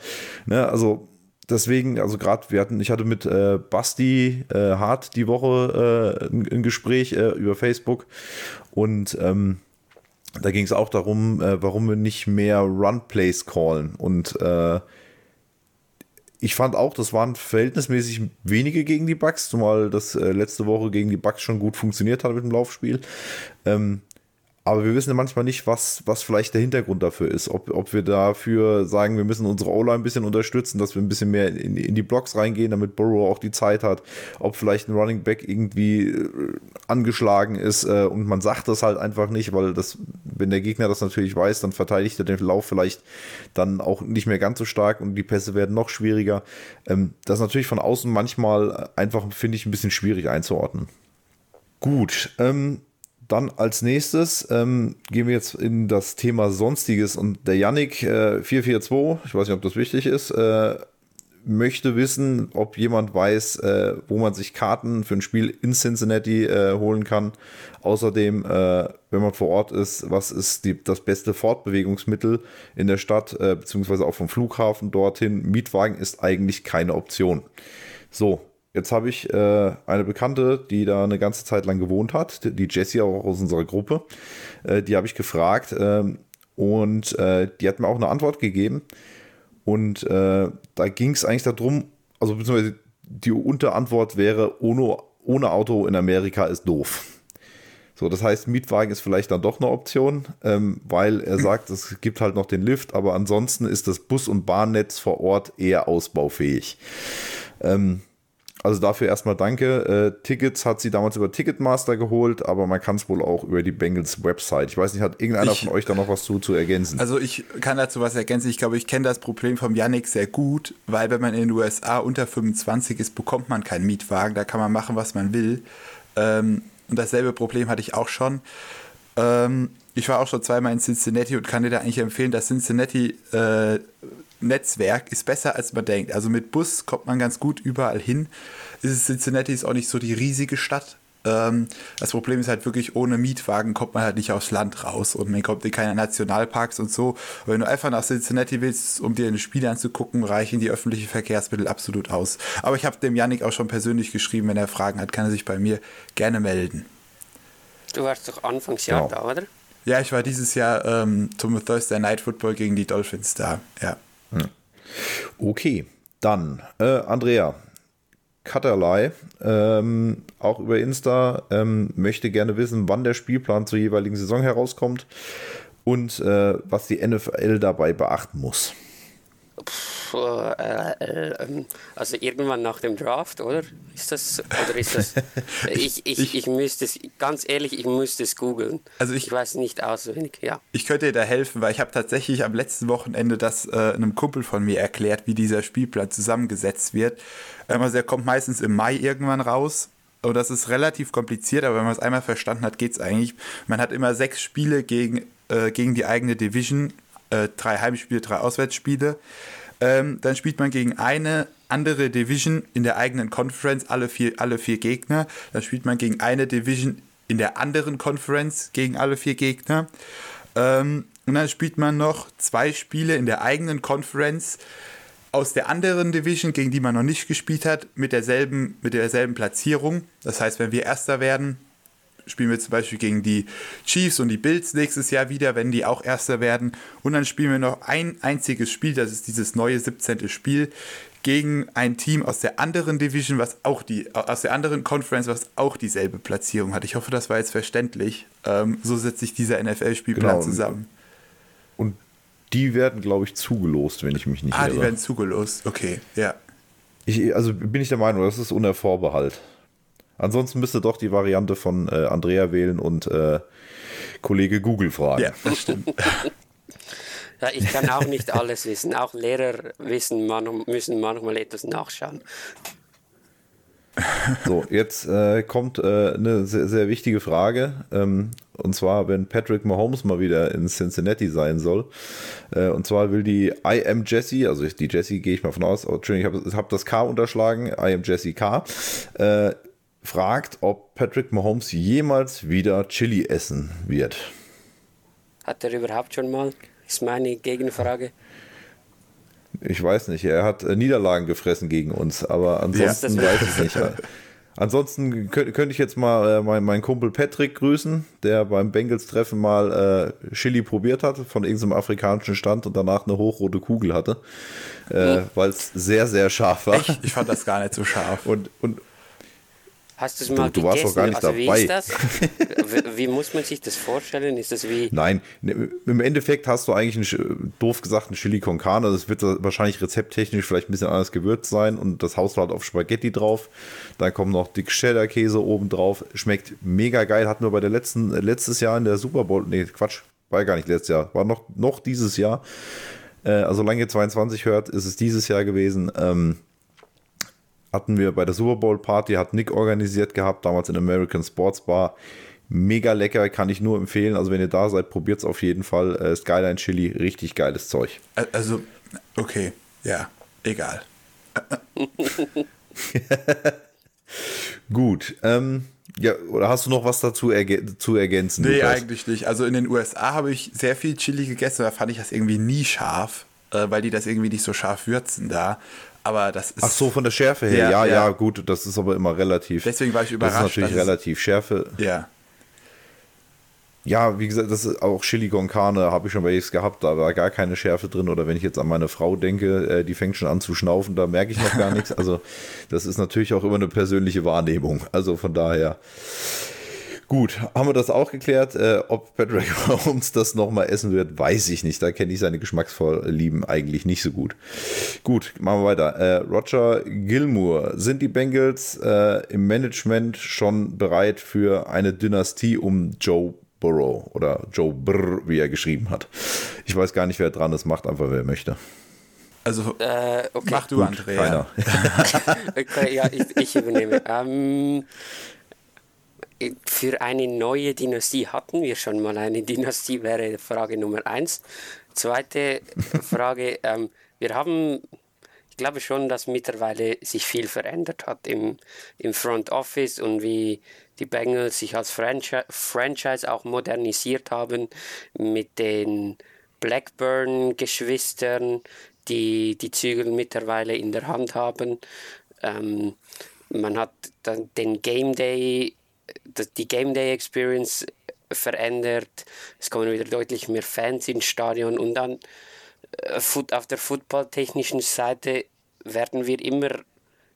Speaker 1: ne, also deswegen, also gerade, wir hatten, ich hatte mit äh, Basti äh, Hart die Woche äh, ein, ein, Gespräch äh, über Facebook und ähm, da ging es auch darum, äh, warum wir nicht mehr Run-Plays callen und äh, ich fand auch, das waren verhältnismäßig wenige gegen die Bugs, zumal das letzte Woche gegen die Bugs schon gut funktioniert hat mit dem Laufspiel. Ähm, aber wir wissen ja manchmal nicht, was, was vielleicht der Hintergrund dafür ist. Ob, ob wir dafür sagen, wir müssen unsere O-Line ein bisschen unterstützen, dass wir ein bisschen mehr in, in die Blocks reingehen, damit Burrow auch die Zeit hat. Ob vielleicht ein Running Back irgendwie äh, angeschlagen ist äh, und man sagt das halt einfach nicht, weil das, wenn der Gegner das natürlich weiß, dann verteidigt er den Lauf vielleicht dann auch nicht mehr ganz so stark und die Pässe werden noch schwieriger. Ähm, das ist natürlich von außen manchmal einfach, finde ich, ein bisschen schwierig einzuordnen. Gut, ähm, dann als nächstes ähm, gehen wir jetzt in das Thema Sonstiges und der Yannick äh, 442, ich weiß nicht, ob das wichtig ist, äh, möchte wissen, ob jemand weiß, äh, wo man sich Karten für ein Spiel in Cincinnati äh, holen kann. Außerdem, äh, wenn man vor Ort ist, was ist die, das beste Fortbewegungsmittel in der Stadt, äh, beziehungsweise auch vom Flughafen dorthin. Mietwagen ist eigentlich keine Option. So, Jetzt habe ich äh, eine Bekannte, die da eine ganze Zeit lang gewohnt hat, die Jessie auch aus unserer Gruppe. Äh, die habe ich gefragt ähm, und äh, die hat mir auch eine Antwort gegeben. Und äh, da ging es eigentlich darum, also beziehungsweise die Unterantwort wäre, ohne, ohne Auto in Amerika ist doof. So, das heißt, Mietwagen ist vielleicht dann doch eine Option, ähm, weil er sagt, es gibt halt noch den Lift, aber ansonsten ist das Bus- und Bahnnetz vor Ort eher ausbaufähig. Ähm, also dafür erstmal danke. Äh, Tickets hat sie damals über Ticketmaster geholt, aber man kann es wohl auch über die Bengals Website. Ich weiß nicht, hat irgendeiner ich, von euch da noch was zu, zu ergänzen?
Speaker 5: Also ich kann dazu was ergänzen. Ich glaube, ich kenne das Problem vom Yannick sehr gut, weil wenn man in den USA unter 25 ist, bekommt man keinen Mietwagen. Da kann man machen, was man will. Ähm, und dasselbe Problem hatte ich auch schon. Ähm, ich war auch schon zweimal in Cincinnati und kann dir da eigentlich empfehlen, dass Cincinnati äh, Netzwerk ist besser als man denkt. Also mit Bus kommt man ganz gut überall hin. Cincinnati ist auch nicht so die riesige Stadt. Ähm, das Problem ist halt wirklich, ohne Mietwagen kommt man halt nicht aufs Land raus und man kommt in keine Nationalparks und so. Und wenn du einfach nach Cincinnati willst, um dir ein Spiel anzugucken, reichen die öffentlichen Verkehrsmittel absolut aus. Aber ich habe dem Yannick auch schon persönlich geschrieben, wenn er Fragen hat, kann er sich bei mir gerne melden.
Speaker 4: Du warst doch Anfangsjahr ja. da, oder?
Speaker 5: Ja, ich war dieses Jahr ähm, zum Thursday Night Football gegen die Dolphins da, ja.
Speaker 1: Okay, dann äh, Andrea. Cutterlei, ähm, auch über Insta, ähm, möchte gerne wissen, wann der Spielplan zur jeweiligen Saison herauskommt und äh, was die NFL dabei beachten muss.
Speaker 4: Puh, äh, äh, ähm, also irgendwann nach dem Draft, oder? Ist das, oder ist das, ich, ich, ich, ich müsste es, ganz ehrlich, ich müsste es googeln.
Speaker 5: Also ich-
Speaker 4: ich weiß nicht auswendig, ja.
Speaker 5: Ich könnte dir da helfen, weil ich habe tatsächlich am letzten Wochenende das äh, einem Kumpel von mir erklärt, wie dieser Spielplan zusammengesetzt wird. Ähm, also er kommt meistens im Mai irgendwann raus. Und das ist relativ kompliziert, aber wenn man es einmal verstanden hat, geht es eigentlich. Man hat immer sechs Spiele gegen, äh, gegen die eigene Division, äh, drei Heimspiele, drei Auswärtsspiele. Ähm, dann spielt man gegen eine andere Division in der eigenen Conference, alle vier, alle vier Gegner. Dann spielt man gegen eine Division in der anderen Conference gegen alle vier Gegner. Ähm, und dann spielt man noch zwei Spiele in der eigenen Conference aus der anderen Division, gegen die man noch nicht gespielt hat, mit derselben, mit derselben Platzierung. Das heißt, wenn wir Erster werden, spielen wir zum Beispiel gegen die Chiefs und die Bills nächstes Jahr wieder, wenn die auch Erster werden. Und dann spielen wir noch ein einziges Spiel, das ist dieses neue 17. Spiel, gegen ein Team aus der anderen Division, was auch die, aus der anderen Conference, was auch dieselbe Platzierung hat. Ich hoffe, das war jetzt verständlich. Ähm, so setzt sich dieser NFL-Spielplan
Speaker 1: Genau.
Speaker 5: zusammen.
Speaker 1: Und die werden, glaube ich, zugelost, wenn ich mich nicht
Speaker 5: Ah, die
Speaker 1: irre.
Speaker 5: werden zugelost. Okay, ja.
Speaker 1: Ich, also bin ich der Meinung, das ist unter Vorbehalt. Ansonsten müsste doch die Variante von äh, Andrea wählen und äh, Kollege Google fragen.
Speaker 5: Ja, das stimmt.
Speaker 4: Ja, ich kann auch nicht alles wissen. Auch Lehrer wissen manch, müssen manchmal etwas nachschauen.
Speaker 1: So, jetzt äh, kommt äh, eine sehr, sehr wichtige Frage. Ähm, und zwar, wenn Patrick Mahomes mal wieder in Cincinnati sein soll. Äh, und zwar will die I am Jesse, also die Jesse gehe ich mal von aus, oh, Entschuldigung, ich habe hab das K unterschlagen, I am Jesse K, äh, fragt, ob Patrick Mahomes jemals wieder Chili essen wird.
Speaker 4: Hat er überhaupt schon mal? Ist meine Gegenfrage.
Speaker 1: Ich weiß nicht, er hat äh, Niederlagen gefressen gegen uns, aber ansonsten
Speaker 4: das-
Speaker 1: weiß ich nicht. Ansonsten könnte ich jetzt mal äh, meinen mein Kumpel Patrick grüßen, der beim Bengals-Treffen mal äh, Chili probiert hat von irgendeinem afrikanischen Stand und danach eine hochrote Kugel hatte, äh, weil es sehr, sehr scharf war.
Speaker 5: Ich, ich fand das gar nicht so scharf.
Speaker 1: Und, und
Speaker 4: Hast du es mal
Speaker 1: du warst doch gar nicht
Speaker 4: also wie
Speaker 1: dabei.
Speaker 4: ist das? wie, wie muss man sich das vorstellen? Ist das wie
Speaker 1: Nein, ne, im Endeffekt hast du eigentlich, einen, doof gesagt, einen Chili con Carne. Das wird wahrscheinlich rezepttechnisch vielleicht ein bisschen anders gewürzt sein und das haust du halt auf Spaghetti drauf. Dann kommt noch dick Cheddar-Käse oben drauf. Schmeckt mega geil. Hatten wir bei der letzten, äh, letztes Jahr in der Super Bowl, nee, Quatsch, war gar nicht letztes Jahr, war noch, noch dieses Jahr. Äh, also solange ihr 22 hört, ist es dieses Jahr gewesen. Ähm, hatten wir bei der Super Bowl Party, hat Nick organisiert gehabt, damals in American Sports Bar. Mega lecker, kann ich nur empfehlen. Also wenn ihr da seid, probiert es auf jeden Fall. Äh, Skyline Chili, richtig geiles Zeug.
Speaker 5: Also, okay, ja, egal.
Speaker 1: Gut. Ähm, ja, oder hast du noch was dazu ergä zu ergänzen?
Speaker 5: Nee,
Speaker 1: Lukas?
Speaker 5: eigentlich nicht. Also in den USA habe ich sehr viel Chili gegessen, da fand ich das irgendwie nie scharf, äh, weil die das irgendwie nicht so scharf würzen da. Aber das ist.
Speaker 1: Ach so, von der Schärfe her.
Speaker 5: Ja,
Speaker 1: Ja, ja,
Speaker 5: ja.
Speaker 1: gut, das ist aber immer relativ.
Speaker 5: Deswegen war ich
Speaker 1: Das
Speaker 5: überrascht,
Speaker 1: ist natürlich relativ Schärfe.
Speaker 5: Ja.
Speaker 1: Ja, wie gesagt, das ist auch Chili con Carne habe ich schon welches gehabt, da war gar keine Schärfe drin. Oder wenn ich jetzt an meine Frau denke, äh, die fängt schon an zu schnaufen, da merke ich noch gar nichts. Also das ist natürlich auch immer eine persönliche Wahrnehmung. Also von daher. Gut, haben wir das auch geklärt. Äh, ob Patrick Mahomes das nochmal essen wird, weiß ich nicht. Da kenne ich seine Geschmacksvorlieben eigentlich nicht so gut. Gut, machen wir weiter. Äh, Roger Gilmour. Sind die Bengals äh, im Management schon bereit für eine Dynastie um Joe Burrow oder Joe Brr, wie er geschrieben hat? Ich weiß gar nicht, wer dran ist. Macht einfach, wer möchte.
Speaker 5: Also,
Speaker 4: Äh, okay.
Speaker 5: mach du,
Speaker 1: Gut,
Speaker 5: Andrea.
Speaker 1: keiner.
Speaker 4: Okay, ja, ich, ich übernehme. Ähm, für eine neue Dynastie hatten wir schon mal eine Dynastie, wäre Frage Nummer eins. Zweite Frage, ähm, wir haben, ich glaube schon, dass mittlerweile sich viel verändert hat im, im Front Office und wie die Bengals sich als Franchi Franchise auch modernisiert haben mit den Blackburn-Geschwistern, die die Zügel mittlerweile in der Hand haben. Ähm, man hat dann den Game Day, die Game Day Experience verändert. Es kommen wieder deutlich mehr Fans ins Stadion und dann äh, auf der footballtechnischen Seite werden wir immer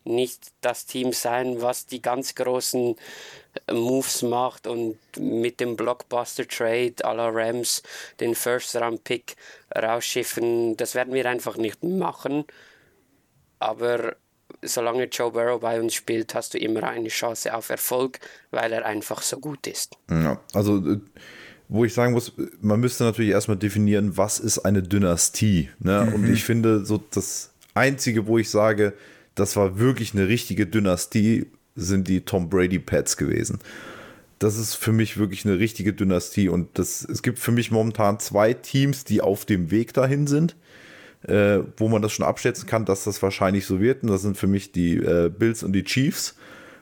Speaker 4: nicht das Team sein, was die ganz großen äh, Moves macht und mit dem Blockbuster Trade la Rams den First Round Pick rausschiffen. Das werden wir einfach nicht machen. Aber solange Joe Burrow bei uns spielt, hast du immer eine Chance auf Erfolg, weil er einfach so gut ist.
Speaker 1: Ja, also äh, wo ich sagen muss, man müsste natürlich erstmal definieren, was ist eine Dynastie. Ne? Mhm. Und ich finde, so das Einzige, wo ich sage, das war wirklich eine richtige Dynastie, sind die Tom Brady Pets gewesen. Das ist für mich wirklich eine richtige Dynastie und das, es gibt für mich momentan zwei Teams, die auf dem Weg dahin sind, äh, wo man das schon abschätzen kann, dass das wahrscheinlich so wird. Und das sind für mich die äh, Bills und die Chiefs.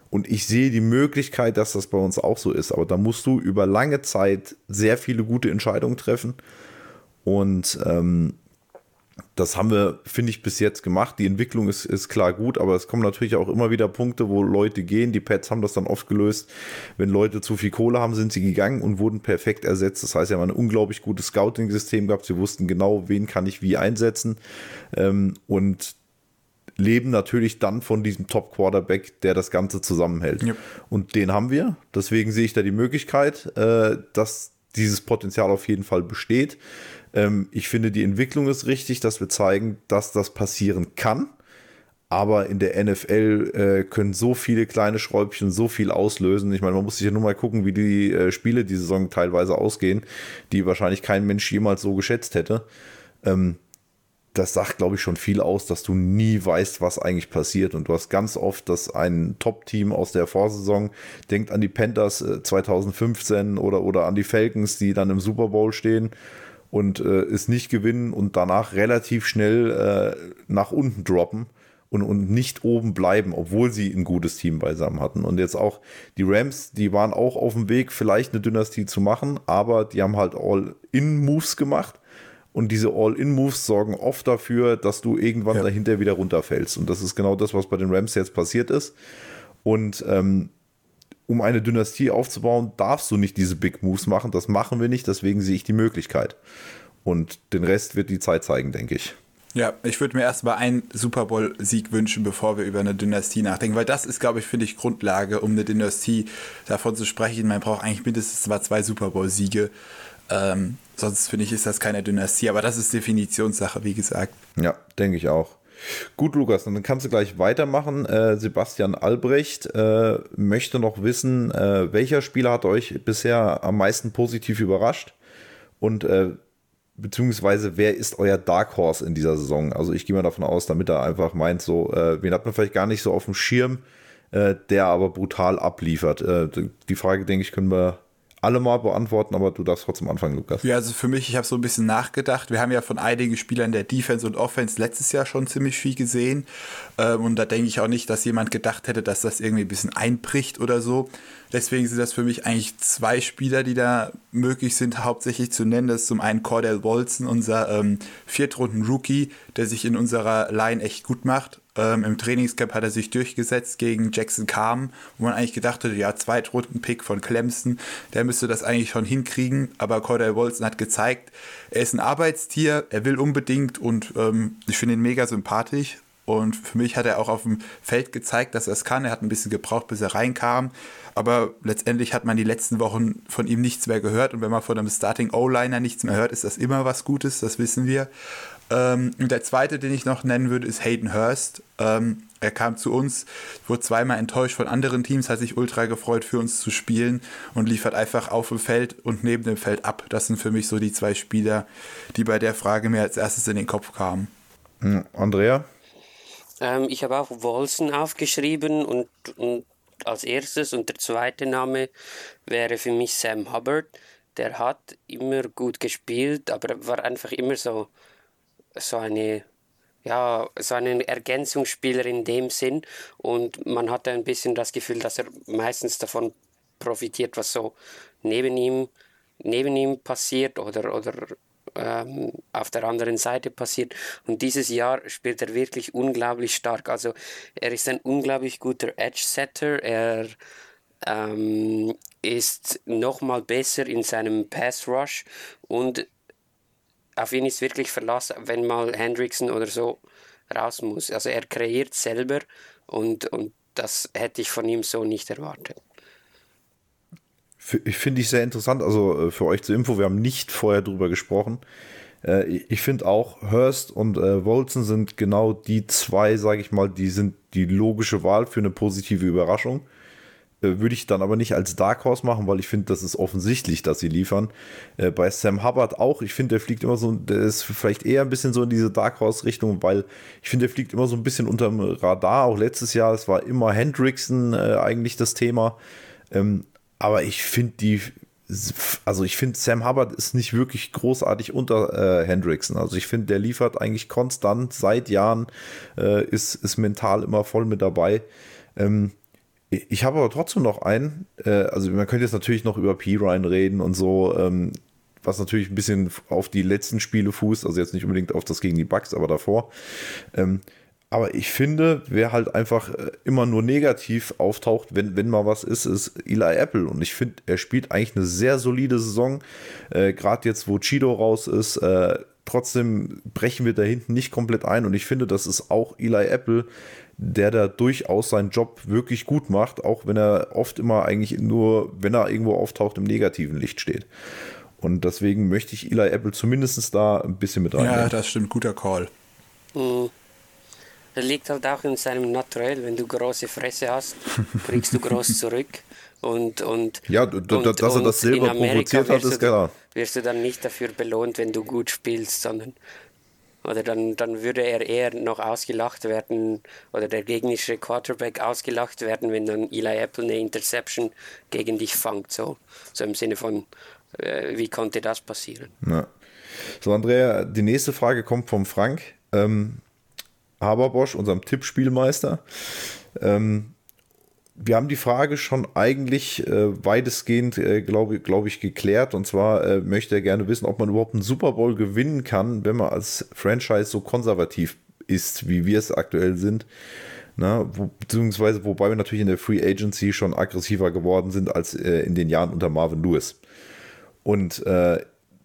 Speaker 1: Und ich sehe die Möglichkeit, dass das bei uns auch so ist. Aber da musst du über lange Zeit sehr viele gute Entscheidungen treffen. Und ähm, das haben wir, finde ich, bis jetzt gemacht. Die Entwicklung ist, ist klar gut, aber es kommen natürlich auch immer wieder Punkte, wo Leute gehen. Die Pets haben das dann oft gelöst. Wenn Leute zu viel Kohle haben, sind sie gegangen und wurden perfekt ersetzt. Das heißt, sie haben ein unglaublich gutes Scouting-System gehabt. Sie wussten genau, wen kann ich wie einsetzen. Ähm, und leben natürlich dann von diesem Top-Quarterback, der das Ganze zusammenhält. Yep. Und den haben wir. Deswegen sehe ich da die Möglichkeit, äh, dass dieses Potenzial auf jeden Fall besteht. Ähm, ich finde, die Entwicklung ist richtig, dass wir zeigen, dass das passieren kann. Aber in der NFL äh, können so viele kleine Schräubchen so viel auslösen. Ich meine, man muss sich ja nur mal gucken, wie die äh, Spiele die Saison teilweise ausgehen, die wahrscheinlich kein Mensch jemals so geschätzt hätte. Ähm, das sagt, glaube ich, schon viel aus, dass du nie weißt, was eigentlich passiert. Und du hast ganz oft, dass ein Top-Team aus der Vorsaison denkt an die Panthers äh, 2015 oder, oder an die Falcons, die dann im Super Bowl stehen und äh, es nicht gewinnen und danach relativ schnell äh, nach unten droppen und, und nicht oben bleiben, obwohl sie ein gutes Team beisammen hatten. Und jetzt auch die Rams, die waren auch auf dem Weg, vielleicht eine Dynastie zu machen, aber die haben halt All-In-Moves gemacht. Und diese All-In-Moves sorgen oft dafür, dass du irgendwann ja. dahinter wieder runterfällst. Und das ist genau das, was bei den Rams jetzt passiert ist. Und ähm, um eine Dynastie aufzubauen, darfst du nicht diese Big Moves machen. Das machen wir nicht, deswegen sehe ich die Möglichkeit. Und den Rest wird die Zeit zeigen, denke ich.
Speaker 5: Ja, ich würde mir erstmal einen Super Bowl-Sieg wünschen, bevor wir über eine Dynastie nachdenken, weil das ist, glaube ich, finde ich, Grundlage, um eine Dynastie davon zu sprechen. Man braucht eigentlich mindestens zwar zwei Super Bowl-Siege. Ähm, sonst finde ich, ist das keine Dynastie, aber das ist Definitionssache, wie gesagt.
Speaker 1: Ja, denke ich auch. Gut, Lukas, dann kannst du gleich weitermachen. Äh, Sebastian Albrecht äh, möchte noch wissen, äh, welcher Spieler hat euch bisher am meisten positiv überrascht? Und äh, beziehungsweise wer ist euer Dark Horse in dieser Saison? Also ich gehe mal davon aus, damit er einfach meint, so, äh, wen hat man vielleicht gar nicht so auf dem Schirm, äh, der aber brutal abliefert. die Frage, denke ich, können wir alle mal beantworten, aber du darfst trotzdem anfangen, Lukas.
Speaker 5: Ja, also für mich, ich habe so ein bisschen nachgedacht. Wir haben ja von einigen Spielern der Defense und Offense letztes Jahr schon ziemlich viel gesehen. Ähm, und da denke ich auch nicht, dass jemand gedacht hätte, dass das irgendwie ein bisschen einbricht oder so. Deswegen sind das für mich eigentlich zwei Spieler, die da möglich sind, hauptsächlich zu nennen. Das ist zum einen Cordell Wolzen, unser ähm, Viertrunden-Rookie, der sich in unserer Line echt gut macht. Ähm, Im Trainingscamp hat er sich durchgesetzt gegen Jackson Carm, wo man eigentlich gedacht hätte, ja, Zweitrunden-Pick von Clemson, der müsste das eigentlich schon hinkriegen. Aber Cordell Wolzen hat gezeigt, er ist ein Arbeitstier, er will unbedingt und ähm, ich finde ihn mega sympathisch. Und für mich hat er auch auf dem Feld gezeigt, dass er es kann. Er hat ein bisschen gebraucht, bis er reinkam. Aber letztendlich hat man die letzten Wochen von ihm nichts mehr gehört. Und wenn man von einem Starting O-Liner nichts mehr hört, ist das immer was Gutes, das wissen wir. Ähm, und der zweite, den ich noch nennen würde, ist Hayden Hurst. Ähm, er kam zu uns, wurde zweimal enttäuscht von anderen Teams, hat sich ultra gefreut, für uns zu spielen und liefert einfach auf dem Feld und neben dem Feld ab. Das sind für mich so die zwei Spieler, die bei der Frage mir als erstes in den Kopf kamen.
Speaker 1: Hm, Andrea?
Speaker 4: Ähm, ich habe auch Wolsen aufgeschrieben und, und als erstes und der zweite Name wäre für mich Sam Hubbard. Der hat immer gut gespielt, aber war einfach immer so, so eine ja, so ein Ergänzungsspieler in dem Sinn und man hatte ein bisschen das Gefühl, dass er meistens davon profitiert, was so neben ihm, neben ihm passiert oder, oder ähm, auf der anderen Seite passiert. Und dieses Jahr spielt er wirklich unglaublich stark. Also er ist ein unglaublich guter Edge-Setter. Er ähm, ist nochmal besser in seinem Pass-Rush und auf ihn ist wirklich Verlass, wenn mal Hendrickson oder so raus muss. Also er kreiert selber und, und das hätte ich von ihm so nicht erwartet.
Speaker 1: Ich finde ich sehr interessant, also äh, für euch zur Info, wir haben nicht vorher drüber gesprochen. Äh, ich finde auch, Hurst und äh, Wolzen sind genau die zwei, sage ich mal, die sind die logische Wahl für eine positive Überraschung. Äh, würde ich dann aber nicht als Dark Horse machen, weil ich finde, das ist offensichtlich, dass sie liefern. Äh, bei Sam Hubbard auch. Ich finde, der fliegt immer so, der ist vielleicht eher ein bisschen so in diese Dark Horse-Richtung, weil ich finde, der fliegt immer so ein bisschen unterm Radar. Auch letztes Jahr, es war immer Hendrickson äh, eigentlich das Thema. Ähm, aber ich finde die, also ich finde, Sam Hubbard ist nicht wirklich großartig unter äh, Hendrickson. Also ich finde, der liefert eigentlich konstant seit Jahren, äh, ist, ist mental immer voll mit dabei. Ähm, ich habe aber trotzdem noch einen, äh, also man könnte jetzt natürlich noch über P-Ryan reden und so, ähm, was natürlich ein bisschen auf die letzten Spiele fußt, also jetzt nicht unbedingt auf das gegen die Bugs, aber davor. Ähm, aber ich finde, wer halt einfach äh, immer nur negativ auftaucht, wenn, wenn mal was ist, ist Eli Apple. Und ich finde, er spielt eigentlich eine sehr solide Saison. Äh, Gerade jetzt, wo Chido raus ist, äh, trotzdem brechen wir da hinten nicht komplett ein. Und ich finde, das ist auch Eli Apple, der da durchaus seinen Job wirklich gut macht, auch wenn er oft immer eigentlich nur, wenn er irgendwo auftaucht, im negativen Licht steht. Und deswegen möchte ich Eli Apple zumindest da ein bisschen mit rein.
Speaker 5: Ja, das stimmt, guter Call.
Speaker 4: Mhm. Das liegt halt auch in seinem Naturell. Wenn du große Fresse hast, kriegst du groß zurück. Und, und,
Speaker 1: ja, und, dass er das selber provoziert hat, ist klar.
Speaker 4: Wirst du dann nicht dafür belohnt, wenn du gut spielst, sondern oder dann, dann würde er eher noch ausgelacht werden oder der gegnerische Quarterback ausgelacht werden, wenn dann Eli Apple eine Interception gegen dich fangt. So, so im Sinne von, äh, wie konnte das passieren?
Speaker 1: Ja. So, Andrea, die nächste Frage kommt vom Frank. Ähm, Haberbosch, unserem Tippspielmeister. Ähm, wir haben die Frage schon eigentlich äh, weitestgehend, äh, glaube glaub ich, geklärt. Und zwar äh, möchte er gerne wissen, ob man überhaupt einen Super Bowl gewinnen kann, wenn man als Franchise so konservativ ist, wie wir es aktuell sind. Na, wo, beziehungsweise wobei wir natürlich in der Free Agency schon aggressiver geworden sind als äh, in den Jahren unter Marvin Lewis. Und äh,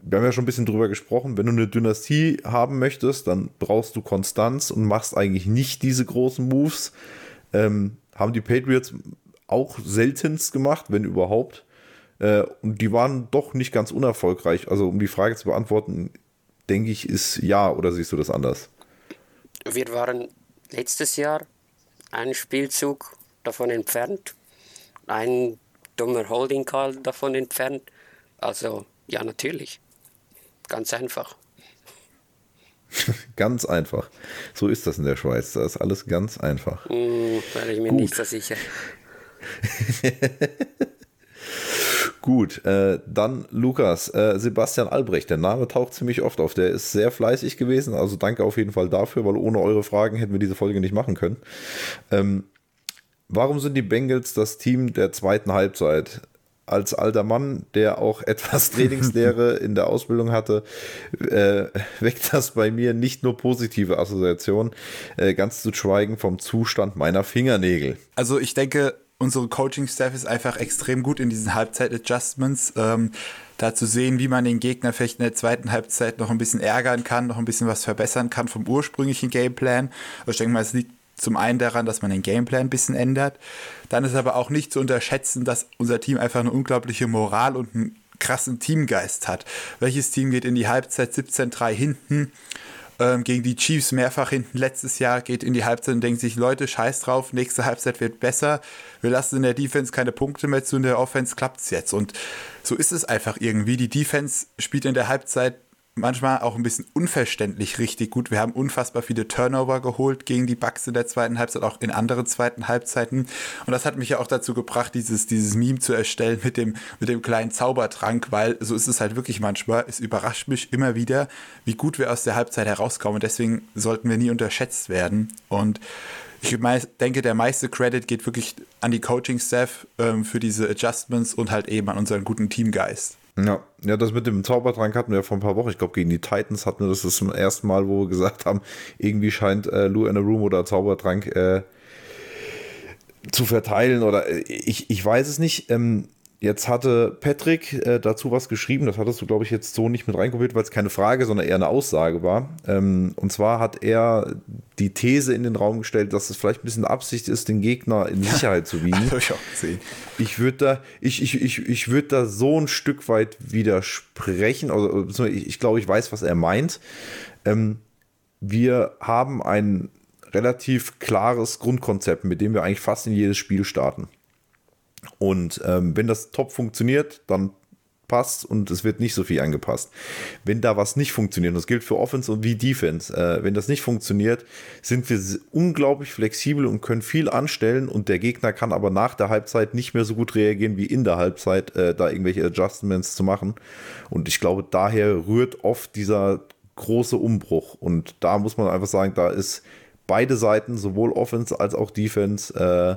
Speaker 1: wir haben ja schon ein bisschen drüber gesprochen, wenn du eine Dynastie haben möchtest, dann brauchst du Konstanz und machst eigentlich nicht diese großen Moves. Ähm, haben die Patriots auch seltenst gemacht, wenn überhaupt. Äh, und die waren doch nicht ganz unerfolgreich. Also um die Frage zu beantworten, denke ich, ist ja, oder siehst du das anders?
Speaker 4: Wir waren letztes Jahr einen Spielzug davon entfernt, ein dummer Holding Call davon entfernt. Also ja, natürlich. Ganz einfach.
Speaker 1: ganz einfach. So ist das in der Schweiz. Da ist alles ganz einfach.
Speaker 4: Hm, bin ich mir Gut. nicht so sicher.
Speaker 1: Gut, äh, dann Lukas, äh, Sebastian Albrecht, der Name taucht ziemlich oft auf. Der ist sehr fleißig gewesen, also danke auf jeden Fall dafür, weil ohne eure Fragen hätten wir diese Folge nicht machen können. Ähm, warum sind die Bengals das Team der zweiten Halbzeit? Als alter Mann, der auch etwas Trainingslehre in der Ausbildung hatte, äh, weckt das bei mir nicht nur positive Assoziationen, äh, ganz zu schweigen vom Zustand meiner Fingernägel.
Speaker 5: Also ich denke, unsere Coaching-Staff ist einfach extrem gut in diesen Halbzeit-Adjustments. Ähm, da zu sehen, wie man den Gegner vielleicht in der zweiten Halbzeit noch ein bisschen ärgern kann, noch ein bisschen was verbessern kann vom ursprünglichen Gameplan. Also ich denke mal, es liegt zum einen daran, dass man den Gameplan ein bisschen ändert. Dann ist aber auch nicht zu unterschätzen, dass unser Team einfach eine unglaubliche Moral und einen krassen Teamgeist hat. Welches Team geht in die Halbzeit 17-3 hinten? Ähm, gegen die Chiefs mehrfach hinten letztes Jahr, geht in die Halbzeit und denkt sich, Leute, scheiß drauf, nächste Halbzeit wird besser. Wir lassen in der Defense keine Punkte mehr zu, in der Offense klappt es jetzt. Und so ist es einfach irgendwie. Die Defense spielt in der Halbzeit manchmal auch ein bisschen unverständlich richtig gut. Wir haben unfassbar viele Turnover geholt gegen die Bucks in der zweiten Halbzeit, auch in anderen zweiten Halbzeiten. Und das hat mich ja auch dazu gebracht, dieses, dieses Meme zu erstellen mit dem, mit dem kleinen Zaubertrank, weil so ist es halt wirklich manchmal. Es überrascht mich immer wieder, wie gut wir aus der Halbzeit herauskommen. Und deswegen sollten wir nie unterschätzt werden. Und ich denke, der meiste Credit geht wirklich an die Coaching-Staff ähm, für diese Adjustments und halt eben an unseren guten Teamgeist.
Speaker 1: Ja, ja, das mit dem Zaubertrank hatten wir vor ein paar Wochen. Ich glaube, gegen die Titans hatten wir das das zum ersten Mal, wo wir gesagt haben, irgendwie scheint äh, Lou in a Room oder Zaubertrank äh, zu verteilen oder äh, ich, ich weiß es nicht. Ähm, Jetzt hatte Patrick äh, dazu was geschrieben, das hattest du, glaube ich, jetzt so nicht mit reinkopiert, weil es keine Frage, sondern eher eine Aussage war. Ähm, und zwar hat er die These in den Raum gestellt, dass es vielleicht ein bisschen Absicht ist, den Gegner in Sicherheit zu wiegen.
Speaker 5: Habe ich auch gesehen.
Speaker 1: Ich würde da, ich, ich, ich, ich würde da so ein Stück weit widersprechen. Also, ich, ich glaube, ich weiß, was er meint. Ähm, wir haben ein relativ klares Grundkonzept, mit dem wir eigentlich fast in jedes Spiel starten. Und ähm, wenn das top funktioniert, dann passt und es wird nicht so viel angepasst. Wenn da was nicht funktioniert, und das gilt für Offense und wie Defense, äh, wenn das nicht funktioniert, sind wir unglaublich flexibel und können viel anstellen und der Gegner kann aber nach der Halbzeit nicht mehr so gut reagieren wie in der Halbzeit, äh, da irgendwelche Adjustments zu machen. Und ich glaube, daher rührt oft dieser große Umbruch. Und da muss man einfach sagen, da ist beide Seiten, sowohl Offense als auch Defense, äh,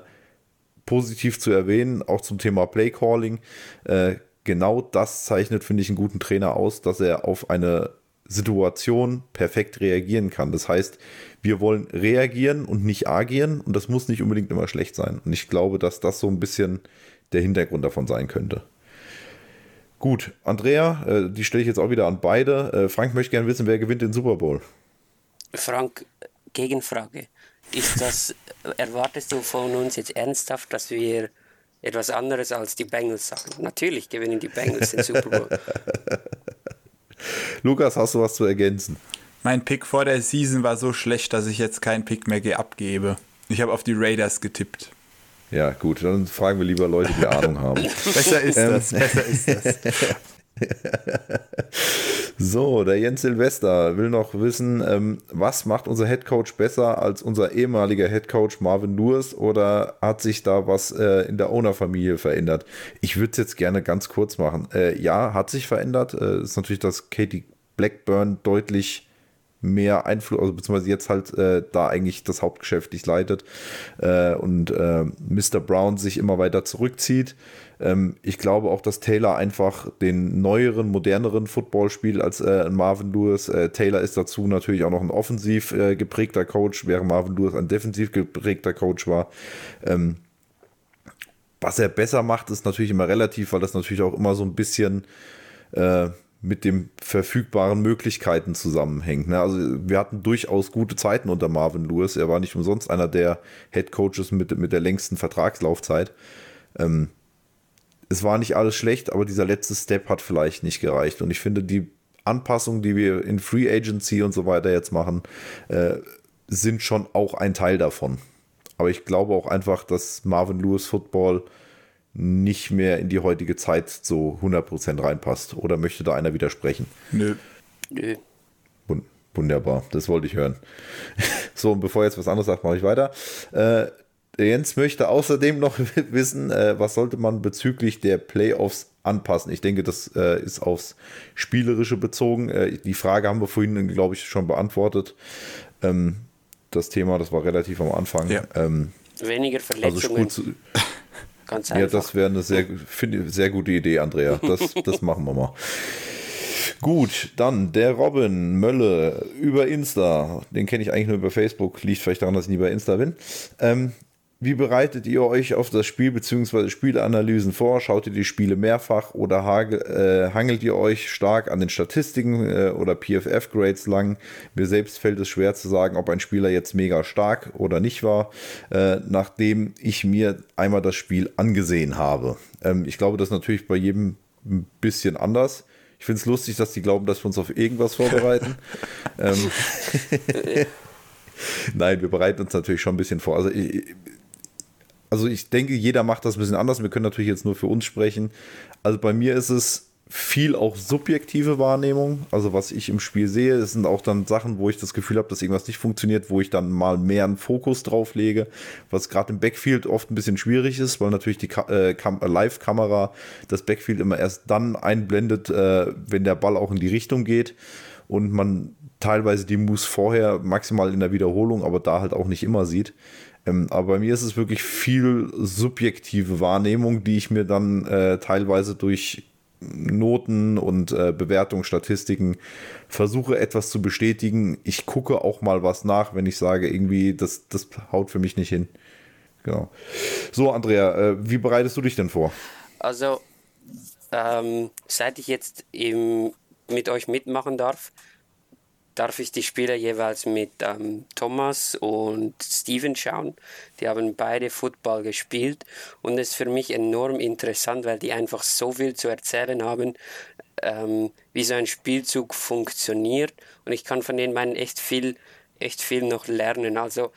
Speaker 1: positiv zu erwähnen, auch zum Thema Playcalling. Äh, genau das zeichnet, finde ich, einen guten Trainer aus, dass er auf eine Situation perfekt reagieren kann. Das heißt, wir wollen reagieren und nicht agieren und das muss nicht unbedingt immer schlecht sein. Und ich glaube, dass das so ein bisschen der Hintergrund davon sein könnte. Gut, Andrea, äh, die stelle ich jetzt auch wieder an beide. Äh, Frank möchte gerne wissen, wer gewinnt den Super Bowl?
Speaker 4: Frank, Gegenfrage. Ist das, erwartest du von uns jetzt ernsthaft, dass wir etwas anderes als die Bengals sagen? Natürlich gewinnen die Bengals den Super Bowl.
Speaker 1: Lukas, hast du was zu ergänzen?
Speaker 5: Mein Pick vor der Season war so schlecht, dass ich jetzt keinen Pick mehr abgebe. Ich habe auf die Raiders getippt.
Speaker 1: Ja, gut, dann fragen wir lieber Leute, die Ahnung haben.
Speaker 5: besser ist ähm. das, besser ist das.
Speaker 1: so, der Jens Silvester will noch wissen, ähm, was macht unser Head Coach besser als unser ehemaliger Head Coach Marvin Lewis oder hat sich da was äh, in der Owner-Familie verändert? Ich würde es jetzt gerne ganz kurz machen. Äh, ja, hat sich verändert. Äh, ist natürlich, dass Katie Blackburn deutlich mehr Einfluss, also beziehungsweise jetzt halt äh, da eigentlich das Hauptgeschäft nicht leitet äh, und äh, Mr. Brown sich immer weiter zurückzieht. Ähm, ich glaube auch, dass Taylor einfach den neueren, moderneren Football spielt als äh, Marvin Lewis. Äh, Taylor ist dazu natürlich auch noch ein offensiv äh, geprägter Coach, während Marvin Lewis ein defensiv geprägter Coach war. Ähm, was er besser macht, ist natürlich immer relativ, weil das natürlich auch immer so ein bisschen äh, mit den verfügbaren Möglichkeiten zusammenhängt. Ne? Also wir hatten durchaus gute Zeiten unter Marvin Lewis. Er war nicht umsonst einer der Head Coaches mit, mit der längsten Vertragslaufzeit. Ähm, es war nicht alles schlecht, aber dieser letzte Step hat vielleicht nicht gereicht. Und ich finde, die Anpassungen, die wir in Free Agency und so weiter jetzt machen, äh, sind schon auch ein Teil davon. Aber ich glaube auch einfach, dass Marvin Lewis Football nicht mehr in die heutige Zeit so 100% reinpasst. Oder möchte da einer widersprechen?
Speaker 5: Nö.
Speaker 4: Nö.
Speaker 1: Wunderbar, das wollte ich hören. so, und bevor jetzt was anderes sagt, mache ich weiter. Äh, Jens möchte außerdem noch wissen, äh, was sollte man bezüglich der Playoffs anpassen? Ich denke, das äh, ist aufs Spielerische bezogen. Äh, die Frage haben wir vorhin, glaube ich, schon beantwortet. Ähm, das Thema, das war relativ am Anfang.
Speaker 5: Ja.
Speaker 1: Ähm,
Speaker 4: Weniger Verletzungen.
Speaker 1: Also Ganz einfach. Ja, das wäre eine sehr, finde, sehr gute Idee, Andrea. Das, das machen wir mal. Gut, dann der Robin Mölle über Insta. Den kenne ich eigentlich nur über Facebook. Liegt vielleicht daran, dass ich nie bei Insta bin. Ähm, wie bereitet ihr euch auf das Spiel bzw. Spieleanalysen vor? Schaut ihr die Spiele mehrfach oder äh, hangelt ihr euch stark an den Statistiken äh, oder PFF-Grades lang? Mir selbst fällt es schwer zu sagen, ob ein Spieler jetzt mega stark oder nicht war, äh, nachdem ich mir einmal das Spiel angesehen habe. Ähm, ich glaube, das ist natürlich bei jedem ein bisschen anders. Ich finde es lustig, dass die glauben, dass wir uns auf irgendwas vorbereiten. ähm, Nein, wir bereiten uns natürlich schon ein bisschen vor. Also ich, also ich denke, jeder macht das ein bisschen anders. Wir können natürlich jetzt nur für uns sprechen. Also bei mir ist es viel auch subjektive Wahrnehmung. Also was ich im Spiel sehe, es sind auch dann Sachen, wo ich das Gefühl habe, dass irgendwas nicht funktioniert, wo ich dann mal mehr einen Fokus drauf lege, was gerade im Backfield oft ein bisschen schwierig ist, weil natürlich die äh, Live-Kamera das Backfield immer erst dann einblendet, äh, wenn der Ball auch in die Richtung geht und man teilweise die Moves vorher maximal in der Wiederholung, aber da halt auch nicht immer sieht. Ähm, aber bei mir ist es wirklich viel subjektive Wahrnehmung, die ich mir dann äh, teilweise durch Noten und äh, Bewertungsstatistiken versuche etwas zu bestätigen. Ich gucke auch mal was nach, wenn ich sage, irgendwie, das, das haut für mich nicht hin. Genau. So, Andrea, äh, wie bereitest du dich denn vor?
Speaker 4: Also, ähm, seit ich jetzt im, mit euch mitmachen darf, darf ich die Spiele jeweils mit ähm, Thomas und Steven schauen. Die haben beide Football gespielt und es ist für mich enorm interessant, weil die einfach so viel zu erzählen haben, ähm, wie so ein Spielzug funktioniert und ich kann von denen meinen echt viel, echt viel noch lernen. Also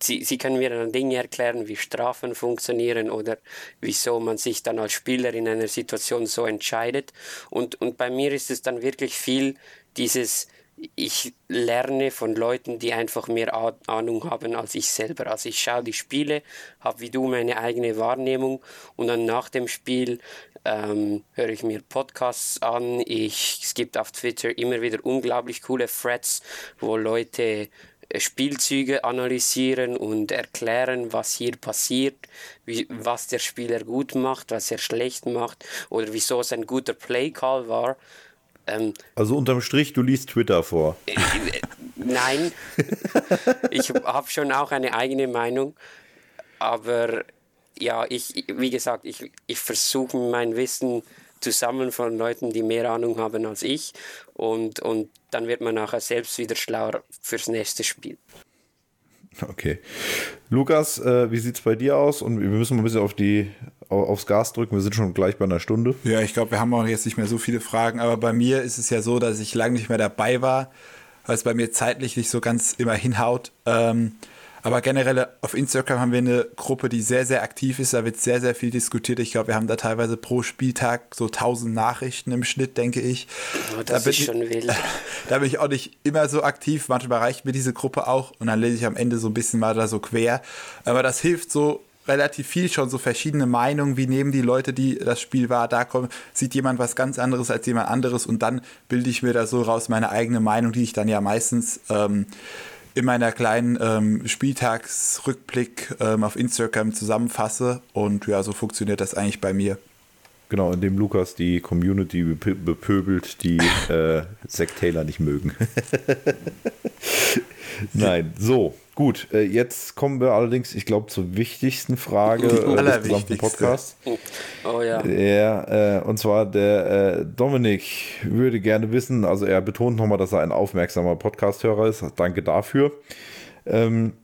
Speaker 4: Sie, sie, können mir dann Dinge erklären, wie Strafen funktionieren oder wieso man sich dann als Spieler in einer Situation so entscheidet. Und, und bei mir ist es dann wirklich viel dieses, ich lerne von Leuten, die einfach mehr Ahnung haben als ich selber. Also ich schaue die Spiele, habe wie du meine eigene Wahrnehmung und dann nach dem Spiel ähm, höre ich mir Podcasts an. Ich, es gibt auf Twitter immer wieder unglaublich coole Threads, wo Leute äh, Spielzüge analysieren und erklären, was hier passiert, wie, was der Spieler gut macht, was er schlecht macht oder wieso es ein guter Play-Call war.
Speaker 1: Ähm, also unterm Strich, du liest Twitter vor. Äh,
Speaker 4: äh, nein, ich habe schon auch eine eigene Meinung, aber ja, ich, wie gesagt, ich, ich versuche mein Wissen zusammen von Leuten, die mehr Ahnung haben als ich und, und dann wird man nachher selbst wieder schlauer fürs nächste Spiel.
Speaker 1: Okay. Lukas, äh, wie sieht es bei dir aus? Und wir müssen mal ein bisschen auf die, aufs Gas drücken. Wir sind schon gleich bei einer Stunde.
Speaker 5: Ja, ich glaube, wir haben auch jetzt nicht mehr so viele Fragen. Aber bei mir ist es ja so, dass ich lange nicht mehr dabei war, weil es bei mir zeitlich nicht so ganz immer hinhaut. Ähm, aber generell auf Instagram haben wir eine Gruppe, die sehr, sehr aktiv ist. Da wird sehr, sehr viel diskutiert. Ich glaube, wir haben da teilweise pro Spieltag so 1000 Nachrichten im Schnitt, denke ich.
Speaker 4: Oh, das da ist schon wild.
Speaker 5: Da bin ich auch nicht immer so aktiv. Manchmal reicht mir diese Gruppe auch und dann lese ich am Ende so ein bisschen mal da so quer. Aber das hilft so relativ viel schon, so verschiedene Meinungen, wie nehmen die Leute, die das Spiel war, da kommen, sieht jemand was ganz anderes als jemand anderes und dann bilde ich mir da so raus meine eigene Meinung, die ich dann ja meistens ähm, in meiner kleinen ähm, Spieltagsrückblick ähm, auf Instagram zusammenfasse. Und ja, so funktioniert das eigentlich bei mir.
Speaker 1: Genau, indem Lukas die Community bepöbelt, die äh, Zack Taylor nicht mögen. Nein, so, gut. Äh, jetzt kommen wir allerdings, ich glaube, zur wichtigsten Frage
Speaker 5: äh, des gesamten Podcasts.
Speaker 4: Oh ja.
Speaker 1: Der, äh, und zwar der äh, Dominik würde gerne wissen, also er betont nochmal, dass er ein aufmerksamer Podcasthörer ist. Danke dafür. Ähm,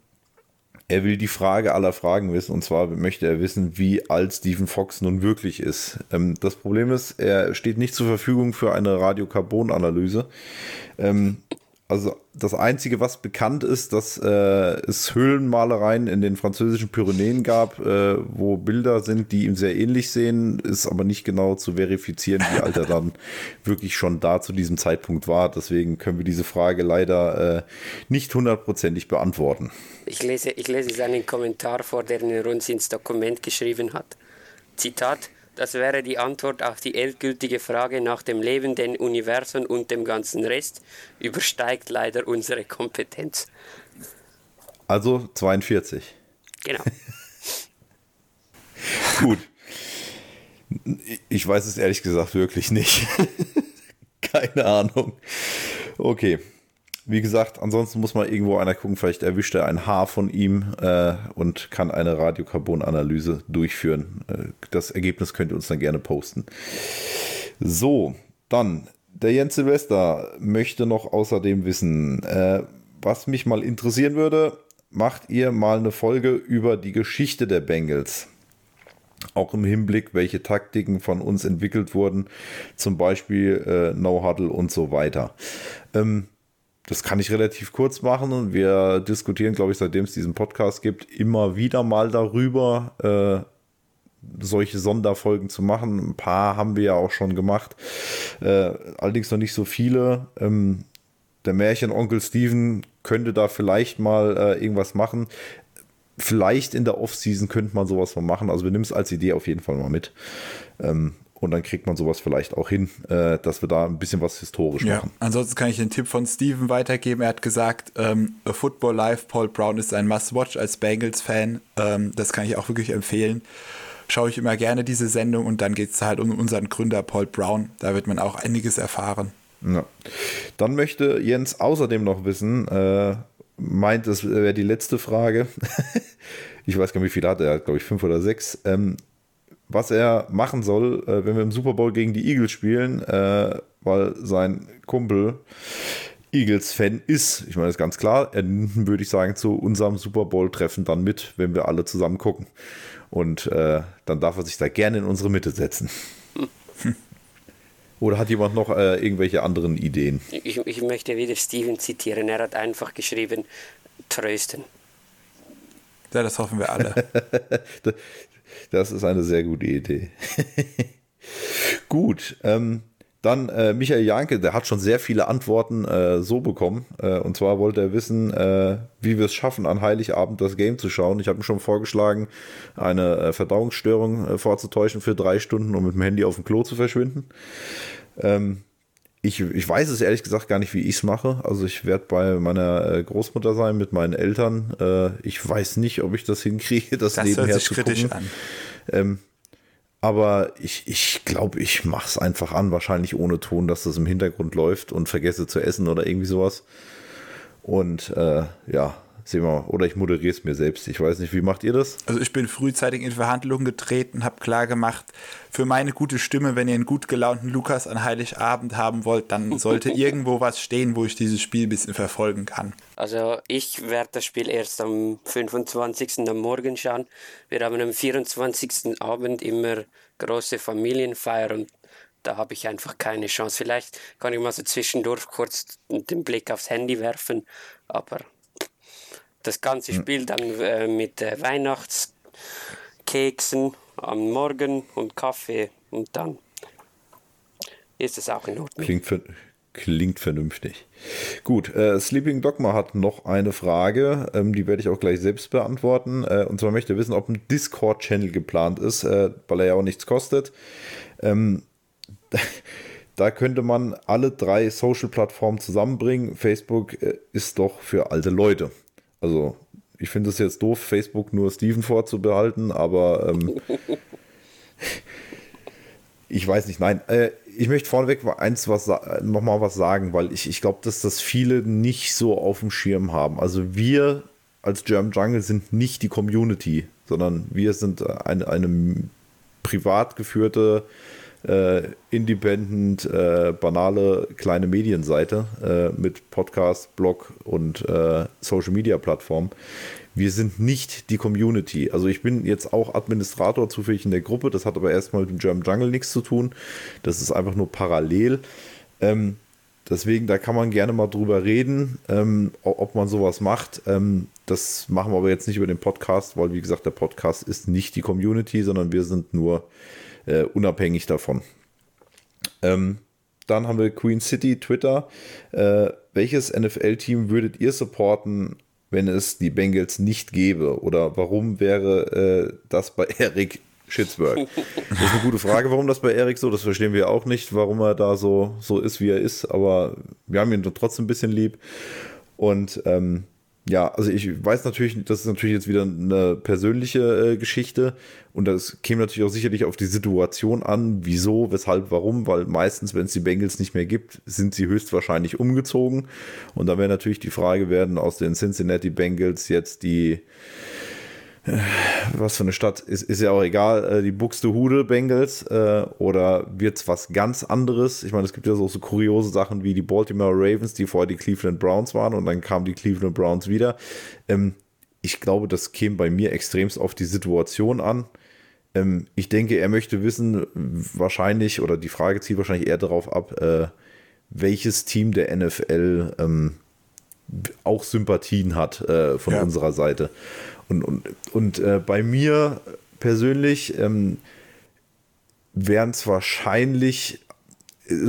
Speaker 1: er will die Frage aller Fragen wissen und zwar möchte er wissen, wie alt Stephen Fox nun wirklich ist. Ähm, das Problem ist, er steht nicht zur Verfügung für eine Radiokarbonanalyse. Ähm, also das Einzige, was bekannt ist, dass äh, es Höhlenmalereien in den französischen Pyrenäen gab, äh, wo Bilder sind, die ihm sehr ähnlich sehen, ist aber nicht genau zu verifizieren, wie alt er dann wirklich schon da zu diesem Zeitpunkt war. Deswegen können wir diese Frage leider äh, nicht hundertprozentig beantworten.
Speaker 4: Ich lese, ich lese seinen Kommentar vor, der er uns ins Dokument geschrieben hat. Zitat das wäre die Antwort auf die endgültige Frage nach dem Leben, den Universum und dem ganzen Rest, übersteigt leider unsere Kompetenz.
Speaker 1: Also 42.
Speaker 4: Genau.
Speaker 1: Gut. Ich weiß es ehrlich gesagt wirklich nicht. Keine Ahnung. Okay. Wie gesagt, ansonsten muss mal irgendwo einer gucken, vielleicht erwischt er ein Haar von ihm äh, und kann eine Radiokarbonanalyse durchführen. Äh, das Ergebnis könnt ihr uns dann gerne posten. So, dann, der Jens Silvester möchte noch außerdem wissen, äh, was mich mal interessieren würde, macht ihr mal eine Folge über die Geschichte der Bengals? Auch im Hinblick, welche Taktiken von uns entwickelt wurden, zum Beispiel äh, No-Huddle und so weiter. Ähm, das kann ich relativ kurz machen wir diskutieren, glaube ich, seitdem es diesen Podcast gibt, immer wieder mal darüber, äh, solche Sonderfolgen zu machen. Ein paar haben wir ja auch schon gemacht, äh, allerdings noch nicht so viele. Ähm, der Märchenonkel Steven könnte da vielleicht mal äh, irgendwas machen. Vielleicht in der Off-Season könnte man sowas mal machen. Also wir nehmen es als Idee auf jeden Fall mal mit. Ähm, und dann kriegt man sowas vielleicht auch hin, äh, dass wir da ein bisschen was historisch ja. machen.
Speaker 5: Ansonsten kann ich den Tipp von Steven weitergeben. Er hat gesagt, ähm, Football Live, Paul Brown ist ein Must-Watch als Bengals-Fan. Ähm, das kann ich auch wirklich empfehlen. Schaue ich immer gerne diese Sendung und dann geht es halt um unseren Gründer Paul Brown. Da wird man auch einiges erfahren.
Speaker 1: Ja. Dann möchte Jens außerdem noch wissen, äh, meint, das wäre die letzte Frage. ich weiß gar nicht, wie viele hat er, glaube ich, fünf oder sechs. Ähm, was er machen soll, äh, wenn wir im Super Bowl gegen die Eagles spielen, äh, weil sein Kumpel Eagles-Fan ist. Ich meine, das ist ganz klar. Er nimmt, würde ich sagen, zu unserem Super Bowl-Treffen dann mit, wenn wir alle zusammen gucken. Und äh, dann darf er sich da gerne in unsere Mitte setzen. Oder hat jemand noch äh, irgendwelche anderen Ideen?
Speaker 4: Ich, ich möchte wieder Steven zitieren. Er hat einfach geschrieben, trösten.
Speaker 5: Ja, das hoffen wir alle.
Speaker 1: das ist eine sehr gute Idee. Gut, ähm, dann äh, Michael Janke, der hat schon sehr viele Antworten äh, so bekommen. Äh, und zwar wollte er wissen, äh, wie wir es schaffen, an Heiligabend das Game zu schauen. Ich habe ihm schon vorgeschlagen, eine äh, Verdauungsstörung äh, vorzutäuschen für drei Stunden, um mit dem Handy auf dem Klo zu verschwinden. Ähm, ich, ich weiß es ehrlich gesagt gar nicht, wie ich es mache. Also ich werde bei meiner Großmutter sein mit meinen Eltern. ich weiß nicht, ob ich das hinkriege, das, das nebenher hört sich zu kritisch gucken. an. Ähm, aber ich, ich glaube, ich mache es einfach an, wahrscheinlich ohne Ton, dass das im Hintergrund läuft und vergesse zu essen oder irgendwie sowas. Und äh, ja, sehen wir mal. Oder ich moderiere es mir selbst. Ich weiß nicht, wie macht ihr das?
Speaker 5: Also ich bin frühzeitig in Verhandlungen getreten, habe klar gemacht, für meine gute Stimme, wenn ihr einen gut gelaunten Lukas an Heiligabend haben wollt, dann sollte irgendwo was stehen, wo ich dieses Spiel ein bisschen verfolgen kann.
Speaker 4: Also ich werde das Spiel erst am 25. am Morgen schauen. Wir haben am 24. Abend immer große Familienfeier und da habe ich einfach keine Chance. Vielleicht kann ich mal so zwischendurch kurz den Blick aufs Handy werfen, aber das ganze hm. Spiel dann äh, mit äh, Weihnachtskeksen am Morgen und Kaffee und dann ist es auch in Ordnung.
Speaker 1: Klingt, für, klingt vernünftig. Gut, äh, Sleeping Dogma hat noch eine Frage, ähm, die werde ich auch gleich selbst beantworten. Äh, und zwar möchte er wissen, ob ein Discord-Channel geplant ist, äh, weil er ja auch nichts kostet. Ähm, da könnte man alle drei Social-Plattformen zusammenbringen. Facebook äh, ist doch für alte Leute. Also, ich finde es jetzt doof, Facebook nur Steven vorzubehalten, aber ähm, ich weiß nicht, nein. Äh, ich möchte vorneweg eins was nochmal was sagen, weil ich, ich glaube, dass das viele nicht so auf dem Schirm haben. Also wir als German Jungle sind nicht die Community, sondern wir sind eine, eine privat geführte äh, independent, äh, banale kleine Medienseite äh, mit Podcast, Blog und äh, Social Media Plattform. Wir sind nicht die Community. Also ich bin jetzt auch Administrator zufällig in der Gruppe. Das hat aber erstmal mit dem German Jungle nichts zu tun. Das ist einfach nur parallel. Ähm, deswegen, da kann man gerne mal drüber reden, ähm, ob man sowas macht. Ähm, das machen wir aber jetzt nicht über den Podcast, weil wie gesagt, der Podcast ist nicht die Community, sondern wir sind nur äh, unabhängig davon. Ähm, dann haben wir Queen City, Twitter. Äh, welches NFL-Team würdet ihr supporten, wenn es die Bengals nicht gäbe? Oder warum wäre äh, das bei Eric Schittsburg? Das ist eine gute Frage, warum das bei Eric so, das verstehen wir auch nicht, warum er da so, so ist, wie er ist, aber wir haben ihn trotzdem ein bisschen lieb. Und ähm, ja, also ich weiß natürlich, das ist natürlich jetzt wieder eine persönliche äh, Geschichte. Und das käme natürlich auch sicherlich auf die Situation an, wieso, weshalb, warum, weil meistens, wenn es die Bengals nicht mehr gibt, sind sie höchstwahrscheinlich umgezogen. Und da wäre natürlich die Frage, werden aus den Cincinnati Bengals jetzt die was für eine Stadt, ist, ist ja auch egal, äh, die Buxtehude Bengals äh, oder wird es was ganz anderes? Ich meine, es gibt ja so, so kuriose Sachen wie die Baltimore Ravens, die vorher die Cleveland Browns waren und dann kamen die Cleveland Browns wieder. Ähm, ich glaube, das käme bei mir extremst auf die Situation an. Ähm, ich denke, er möchte wissen, wahrscheinlich, oder die Frage zielt wahrscheinlich eher darauf ab, äh, welches Team der NFL ähm, auch Sympathien hat äh, von ja. unserer Seite. Und, und, und äh, bei mir persönlich ähm, wären es wahrscheinlich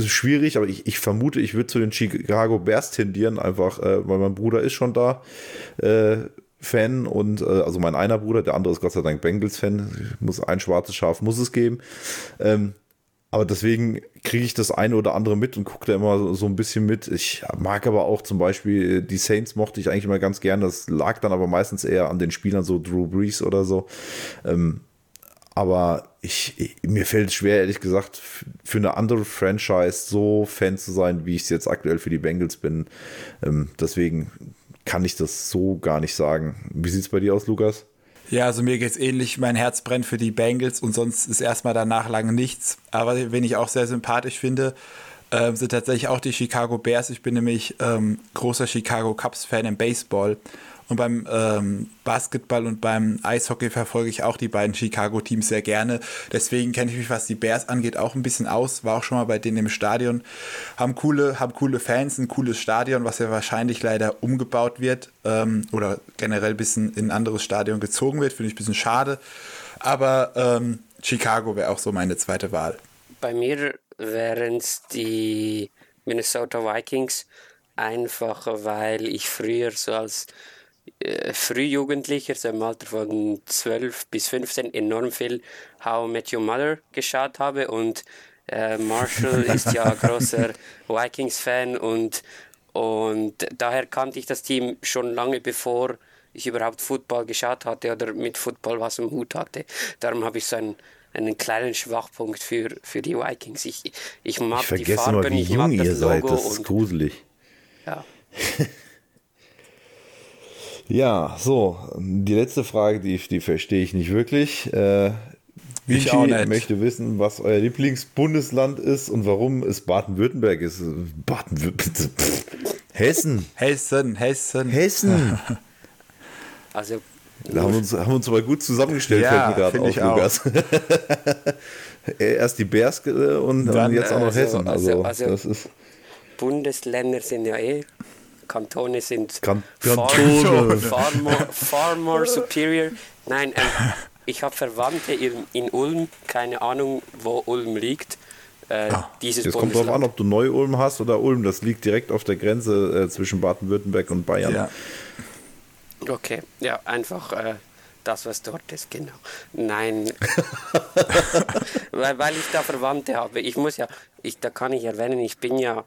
Speaker 1: schwierig, aber ich, ich vermute, ich würde zu den Chicago Bears tendieren, einfach, äh, weil mein Bruder ist schon da äh, Fan und äh, also mein einer Bruder, der andere ist Gott sei Dank Bengals Fan. Muss ein schwarzes Schaf muss es geben. Ähm, aber deswegen kriege ich das eine oder andere mit und gucke da immer so ein bisschen mit. Ich mag aber auch zum Beispiel die Saints mochte ich eigentlich immer ganz gern. Das lag dann aber meistens eher an den Spielern, so Drew Brees oder so. Ähm, aber ich, ich, mir fällt es schwer, ehrlich gesagt, für eine andere Franchise so Fan zu sein, wie ich es jetzt aktuell für die Bengals bin. Ähm, deswegen kann ich das so gar nicht sagen. Wie sieht es bei dir aus, Lukas?
Speaker 5: Ja, also mir geht es ähnlich. Mein Herz brennt für die Bengals und sonst ist erstmal danach lange nichts. Aber wen ich auch sehr sympathisch finde, äh, sind tatsächlich auch die Chicago Bears. Ich bin nämlich ähm, großer Chicago Cubs-Fan im Baseball. Und beim ähm, Basketball und beim Eishockey verfolge ich auch die beiden Chicago-Teams sehr gerne. Deswegen kenne ich mich, was die Bears angeht, auch ein bisschen aus. War auch schon mal bei denen im Stadion. Haben coole, haben coole Fans, ein cooles Stadion, was ja wahrscheinlich leider umgebaut wird ähm, oder generell ein bisschen in ein anderes Stadion gezogen wird. Finde ich ein bisschen schade. Aber ähm, Chicago wäre auch so meine zweite Wahl.
Speaker 4: Bei mir wären es die Minnesota Vikings, einfach weil ich früher so als Frühjugendlicher, so im Alter von 12 bis 15, enorm viel How I Met Your Mother geschaut habe und äh, Marshall ist ja großer Vikings-Fan und, und daher kannte ich das Team schon lange bevor ich überhaupt Football geschaut hatte oder mit Football was im Hut hatte. Darum habe ich so einen, einen kleinen Schwachpunkt für, für die Vikings. Ich, ich mag
Speaker 1: ich
Speaker 4: die Farben,
Speaker 1: immer, wie
Speaker 4: ich
Speaker 1: jung
Speaker 4: mag das
Speaker 1: ihr seid.
Speaker 4: Logo
Speaker 1: Das ist
Speaker 4: und
Speaker 1: gruselig.
Speaker 4: ja.
Speaker 1: Ja, so, die letzte Frage, die, die verstehe ich nicht wirklich. Äh,
Speaker 5: Ich auch nicht.
Speaker 1: möchte wissen, was euer Lieblingsbundesland ist und warum es Baden-Württemberg ist. Baden-Württemberg. Hessen.
Speaker 5: Hessen, Hessen.
Speaker 1: Hessen.
Speaker 4: Also
Speaker 1: Da haben wir uns, haben uns aber gut zusammengestellt,
Speaker 5: Ja,
Speaker 1: fällt mir gerade
Speaker 5: finde
Speaker 1: auf,
Speaker 5: ich auch.
Speaker 1: Lukas. Erst die Berske äh, und dann,
Speaker 5: Dann,
Speaker 1: jetzt auch noch
Speaker 4: also-
Speaker 1: Hessen. Also,
Speaker 4: also- also-
Speaker 1: das ist
Speaker 4: Bundesländer sind ja eh, Kantone sind
Speaker 1: Kan-
Speaker 4: far,
Speaker 1: Kantone.
Speaker 4: far, more, far more superior. Nein, ähm, ich habe Verwandte in, in Ulm, keine Ahnung, wo Ulm liegt. Äh, dieses
Speaker 1: Jetzt kommt drauf
Speaker 4: Bundesland.
Speaker 1: an, ob du Neu-Ulm hast oder Ulm. Das liegt direkt auf der Grenze äh, zwischen Baden-Württemberg und Bayern.
Speaker 5: Ja.
Speaker 4: Okay, ja, einfach äh, das, was dort ist, genau. Nein, weil, weil ich da Verwandte habe. Ich muss ja, ich, da kann ich erwähnen, ich bin ja,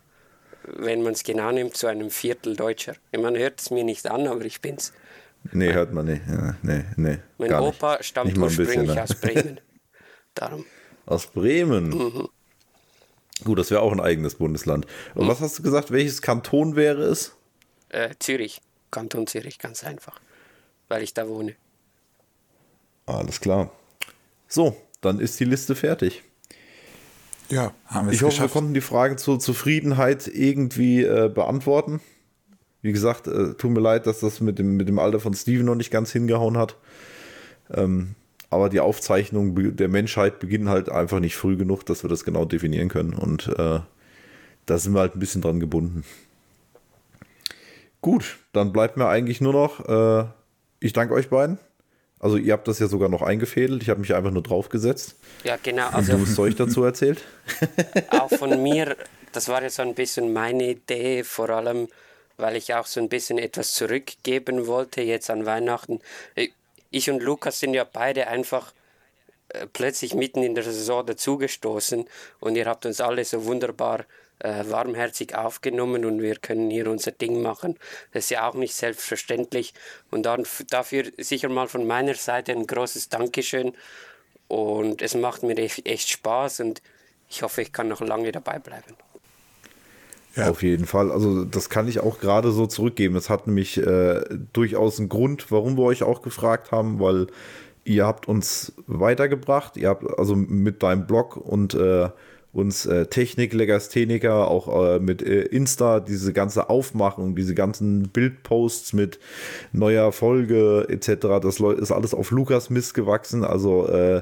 Speaker 4: wenn man es genau nimmt, zu einem Viertel Deutscher. Man hört es mir nicht an, aber ich bin's.
Speaker 1: Nee, hört man nicht. Ja, nee, nee,
Speaker 4: Mein
Speaker 1: gar nicht.
Speaker 4: Opa stammt
Speaker 1: Nicht bisschen,
Speaker 4: ursprünglich
Speaker 1: ne?
Speaker 4: aus Bremen. Darum.
Speaker 1: Aus Bremen.
Speaker 4: Mhm.
Speaker 1: Gut, das wäre auch ein eigenes Bundesland. Und was hast du gesagt, welches Kanton wäre es?
Speaker 4: Äh, Zürich, Kanton Zürich, ganz einfach. Weil ich da wohne.
Speaker 1: Alles klar. So, dann ist die Liste fertig.
Speaker 5: Ja, haben wir
Speaker 1: Ich hoffe, wir konnten die Fragen zur Zufriedenheit irgendwie äh, beantworten. Wie gesagt, äh, tut mir leid, dass das mit dem, mit dem Alter von Steven noch nicht ganz hingehauen hat. Ähm, aber die Aufzeichnung be- der Menschheit beginnen halt einfach nicht früh genug, dass wir das genau definieren können. Und äh, da sind wir halt ein bisschen dran gebunden. Gut, dann bleibt mir eigentlich nur noch, äh, ich danke euch beiden. Also ihr habt das ja sogar noch eingefädelt. Ich habe mich einfach nur draufgesetzt.
Speaker 4: Ja, genau.
Speaker 1: Und
Speaker 4: Also
Speaker 1: du hast Zeug dazu erzählt.
Speaker 4: auch von mir, das war jetzt so ein bisschen meine Idee, vor allem, weil ich auch so ein bisschen etwas zurückgeben wollte jetzt an Weihnachten. Ich und Lukas sind ja beide einfach äh, plötzlich mitten in der Saison dazugestoßen und ihr habt uns alle so wunderbar äh, warmherzig aufgenommen und wir können hier unser Ding machen. Das ist ja auch nicht selbstverständlich. Und dann dafür sicher mal von meiner Seite ein großes Dankeschön. Und es macht mir echt, echt Spaß und ich hoffe, ich kann noch lange dabei bleiben.
Speaker 5: Ja.
Speaker 1: Auf jeden Fall. Also das kann ich auch gerade so zurückgeben. Es hat nämlich äh, durchaus einen Grund, warum wir euch auch gefragt haben, weil ihr habt uns weitergebracht. Ihr habt also mit deinem Blog und äh, uns äh, Technik, Legastheniker, auch äh, mit äh, Insta, diese ganze Aufmachung, diese ganzen Bildposts mit neuer Folge etc., das ist alles auf Lukas Mist gewachsen. Also äh,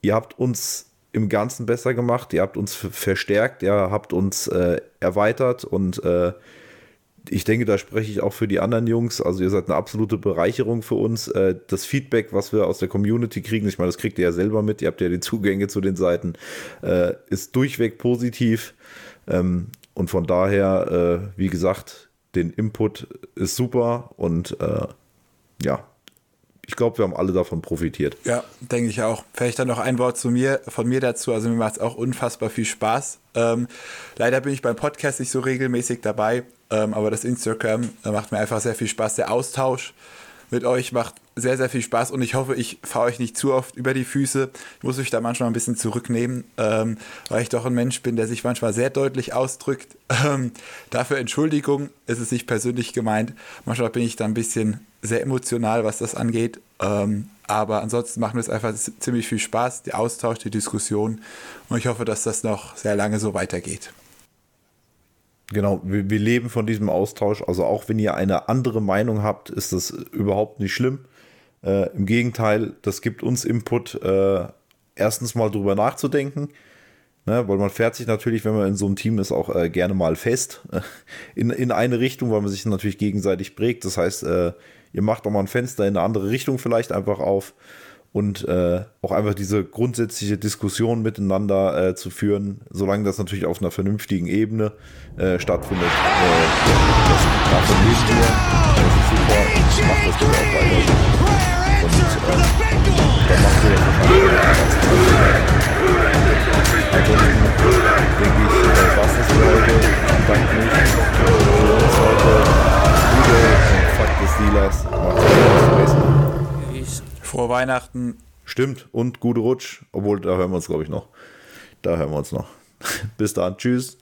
Speaker 1: ihr habt uns im Ganzen besser gemacht, ihr habt uns verstärkt, ihr habt uns äh, erweitert und äh, ich denke, da spreche ich auch für die anderen Jungs. Also ihr seid eine absolute Bereicherung für uns. Äh, das Feedback, was wir aus der Community kriegen, ich meine, das kriegt ihr ja selber mit, ihr habt ja die Zugänge zu den Seiten, äh, ist durchweg positiv. Ähm, und von daher, äh, wie gesagt, den Input ist super und ja, ich glaube, wir haben alle davon profitiert.
Speaker 5: Ja, denke ich auch. Vielleicht dann noch ein Wort zu mir, von mir dazu. Also mir macht es auch unfassbar viel Spaß. Ähm, leider bin ich beim Podcast nicht so regelmäßig dabei, ähm, aber das Instagram äh, macht mir einfach sehr viel Spaß. Der Austausch mit euch. Macht sehr, sehr viel Spaß und ich hoffe, ich fahre euch nicht zu oft über die Füße. Ich muss euch da manchmal ein bisschen zurücknehmen, ähm, weil ich doch ein Mensch bin, der sich manchmal sehr deutlich ausdrückt. Ähm, dafür Entschuldigung, ist es nicht persönlich gemeint. Manchmal bin ich da ein bisschen sehr emotional, was das angeht. Ähm, aber ansonsten macht mir es einfach ziemlich viel Spaß, der Austausch, die Diskussion. Und ich hoffe, dass das noch sehr lange so weitergeht.
Speaker 1: Genau, wir, wir, leben von diesem Austausch. Also auch wenn ihr eine andere Meinung habt, ist das überhaupt nicht schlimm. Äh, Im Gegenteil, das gibt uns Input, äh, erstens mal drüber nachzudenken. Ne, weil man fährt sich natürlich, wenn man in so einem Team ist, auch äh, gerne mal fest in, in eine Richtung, weil man sich natürlich gegenseitig prägt. Das heißt, äh, ihr macht auch mal ein Fenster in eine andere Richtung vielleicht einfach auf und äh, auch einfach diese grundsätzliche Diskussion miteinander äh, zu führen, solange das natürlich auf einer vernünftigen Ebene äh, stattfindet. Äh, davon leben wir. Das ist super. Macht das bitte auch weiter. Und äh, dann macht ihr das wahrscheinlich Ansonsten denke ich, äh, was das für heute. Danke mich für uns heute. Gute und Fuck des Dealers. Macht's gut.
Speaker 5: Frohe Weihnachten.
Speaker 1: Stimmt. Und gute Rutsch. Obwohl, da hören wir uns, glaube ich, noch. Da hören wir uns noch. Bis dann. Tschüss.